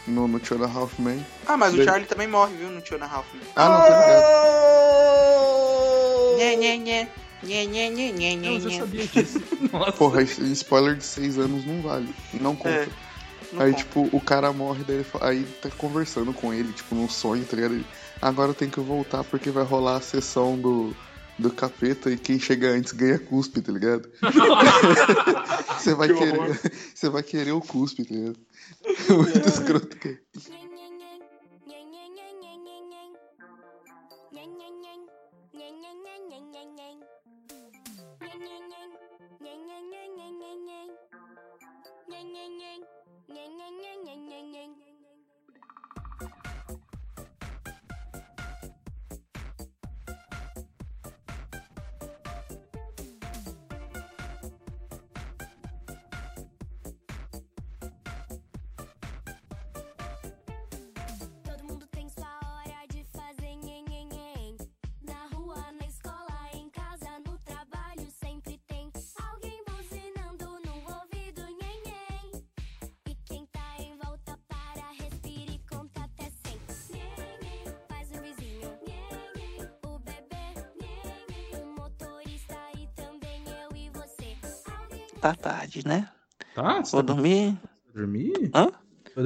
no, no Two and a Half Men. Ah, mas o Charlie também morre, viu, no Tio na Ralph. Ah, não, tá ligado. Nhê, nhê, nhê. Nhê, nhê, nhê, nhê, nhê, Eu já sabia disso. <laughs> Nossa. Porra, esse spoiler de seis anos não vale. Não conta. É, não Aí, conta. tipo, o cara morre, daí ele fa- aí tá conversando com ele, tipo, num sonho, tá ligado? Ele, Agora eu tenho que voltar porque vai rolar a sessão do, do capeta e quem chega antes ganha cuspe, tá ligado? <laughs> Você vai Que querer. <laughs> Você vai querer o cuspe, tá ligado? <laughs> Muito escroto que tarde, né? Tá? Você Vou tá dormir. dormir? Hã?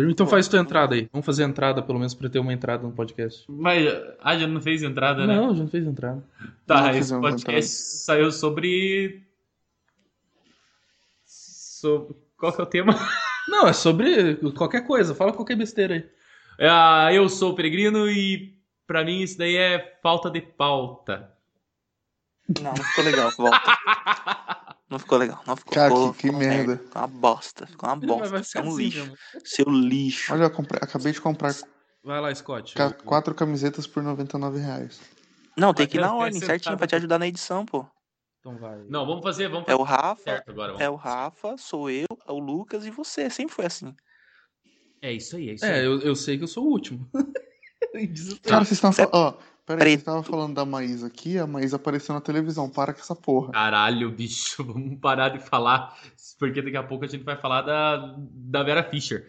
Então faz tua entrada aí. Vamos fazer a entrada, pelo menos, pra ter uma entrada no podcast. Mas a já não fez entrada, né? Não, já não fez entrada. Tá, Não esse podcast saiu sobre. sobre. Qual que é o tema? <laughs> Não, é sobre qualquer coisa. Fala qualquer besteira aí. Ah, eu sou o Peregrino e pra mim isso daí é falta de pauta. Não, não ficou legal. Volta. <laughs> Não ficou legal. Não ficou. Cara, ficou- que- que ficou merda. Ficou uma bosta. Ficou uma bosta. É um assim lixo. mesmo. Seu lixo. Olha, eu comprei- acabei de comprar Vai lá, Scott. ca- quatro camisetas por 99 reais. Não, tem que ir na ordem, certinho pra te ajudar na edição, pô. Então vai. Não, vamos fazer, vamos É fazer o Rafa, certo agora. É o Rafa, sou eu, é o Lucas e você. Sempre foi assim. É isso aí, é isso É, aí. eu, eu sei que eu sou o último. <laughs> Cara, vocês estão falando. Peraí, Preto. vocês estavam falando da Maísa aqui, a Maísa apareceu na televisão. Para com essa porra. Caralho, bicho, <laughs> vamos parar de falar, porque daqui a pouco a gente vai falar da, da Vera Fischer.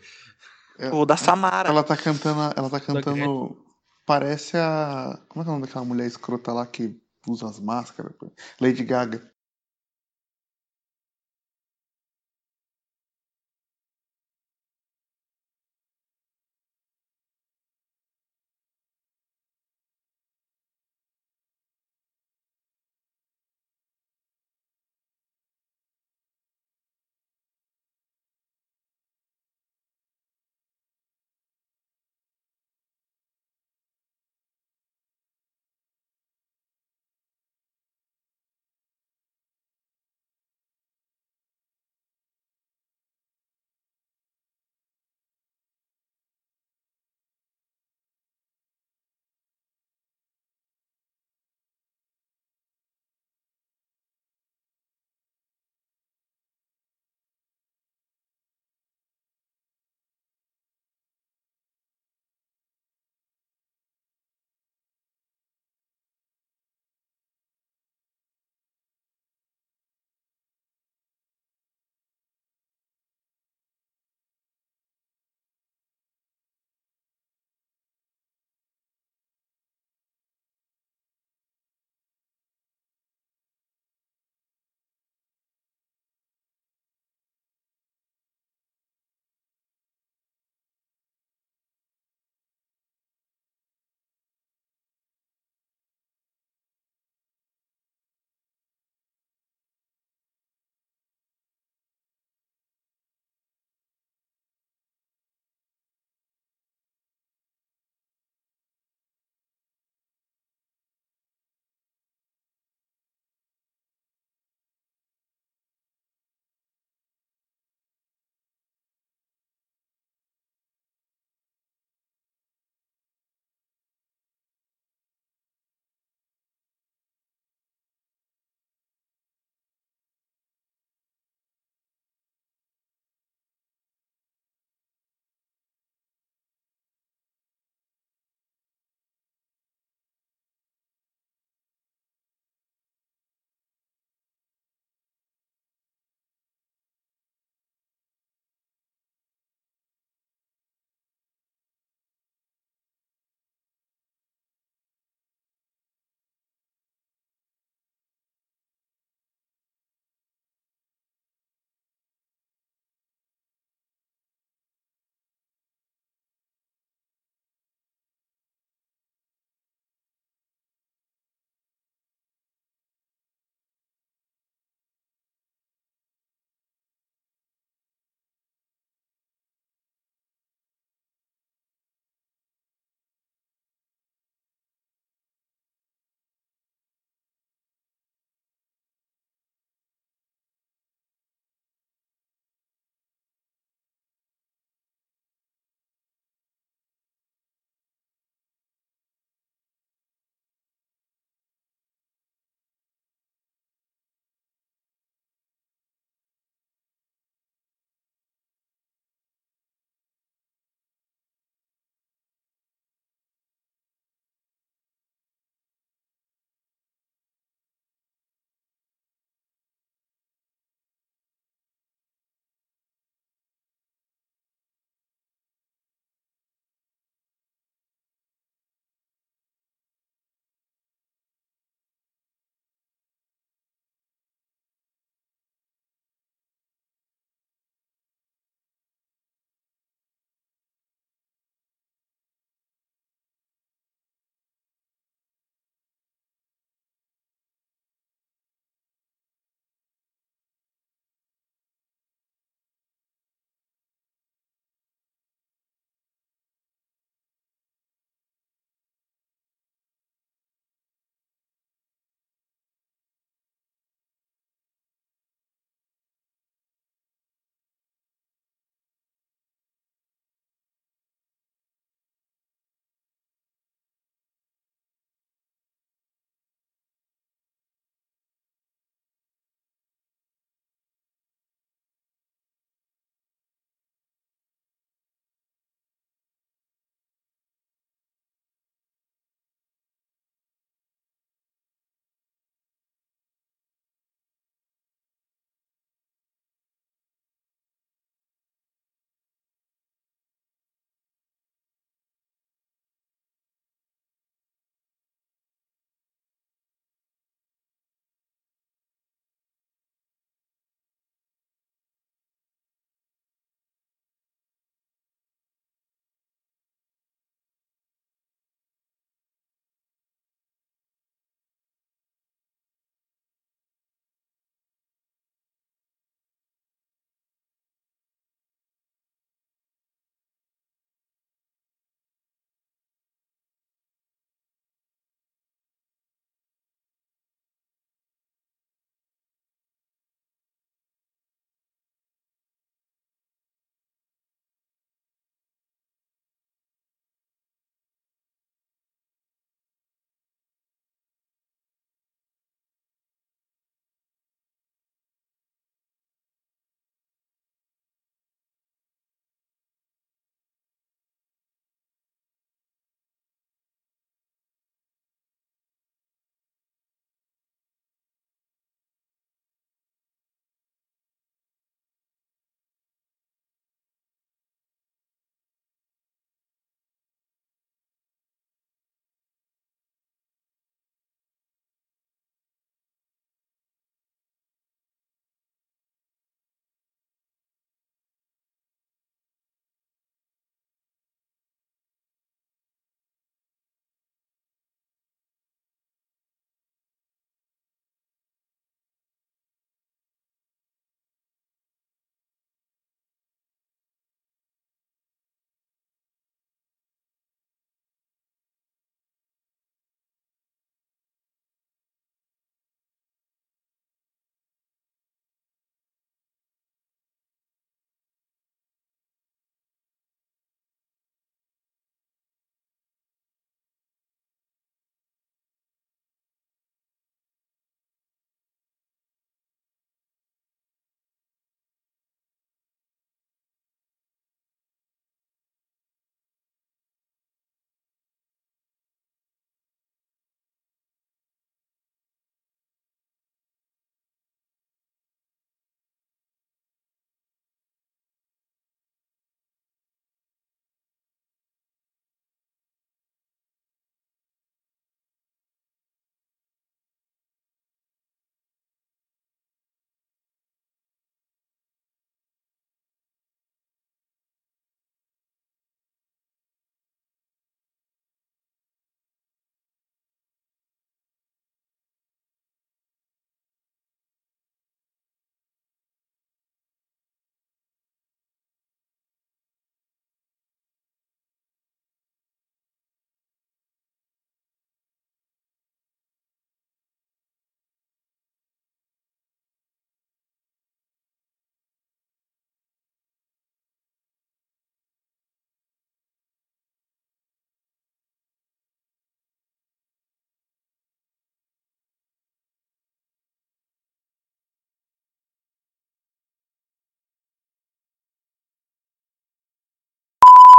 É, O da Samara. Ela tá cantando. Ela tá Gretchen. cantando. Parece a. Como é que é o nome daquela mulher escrota lá que usa as máscaras? Lady Gaga.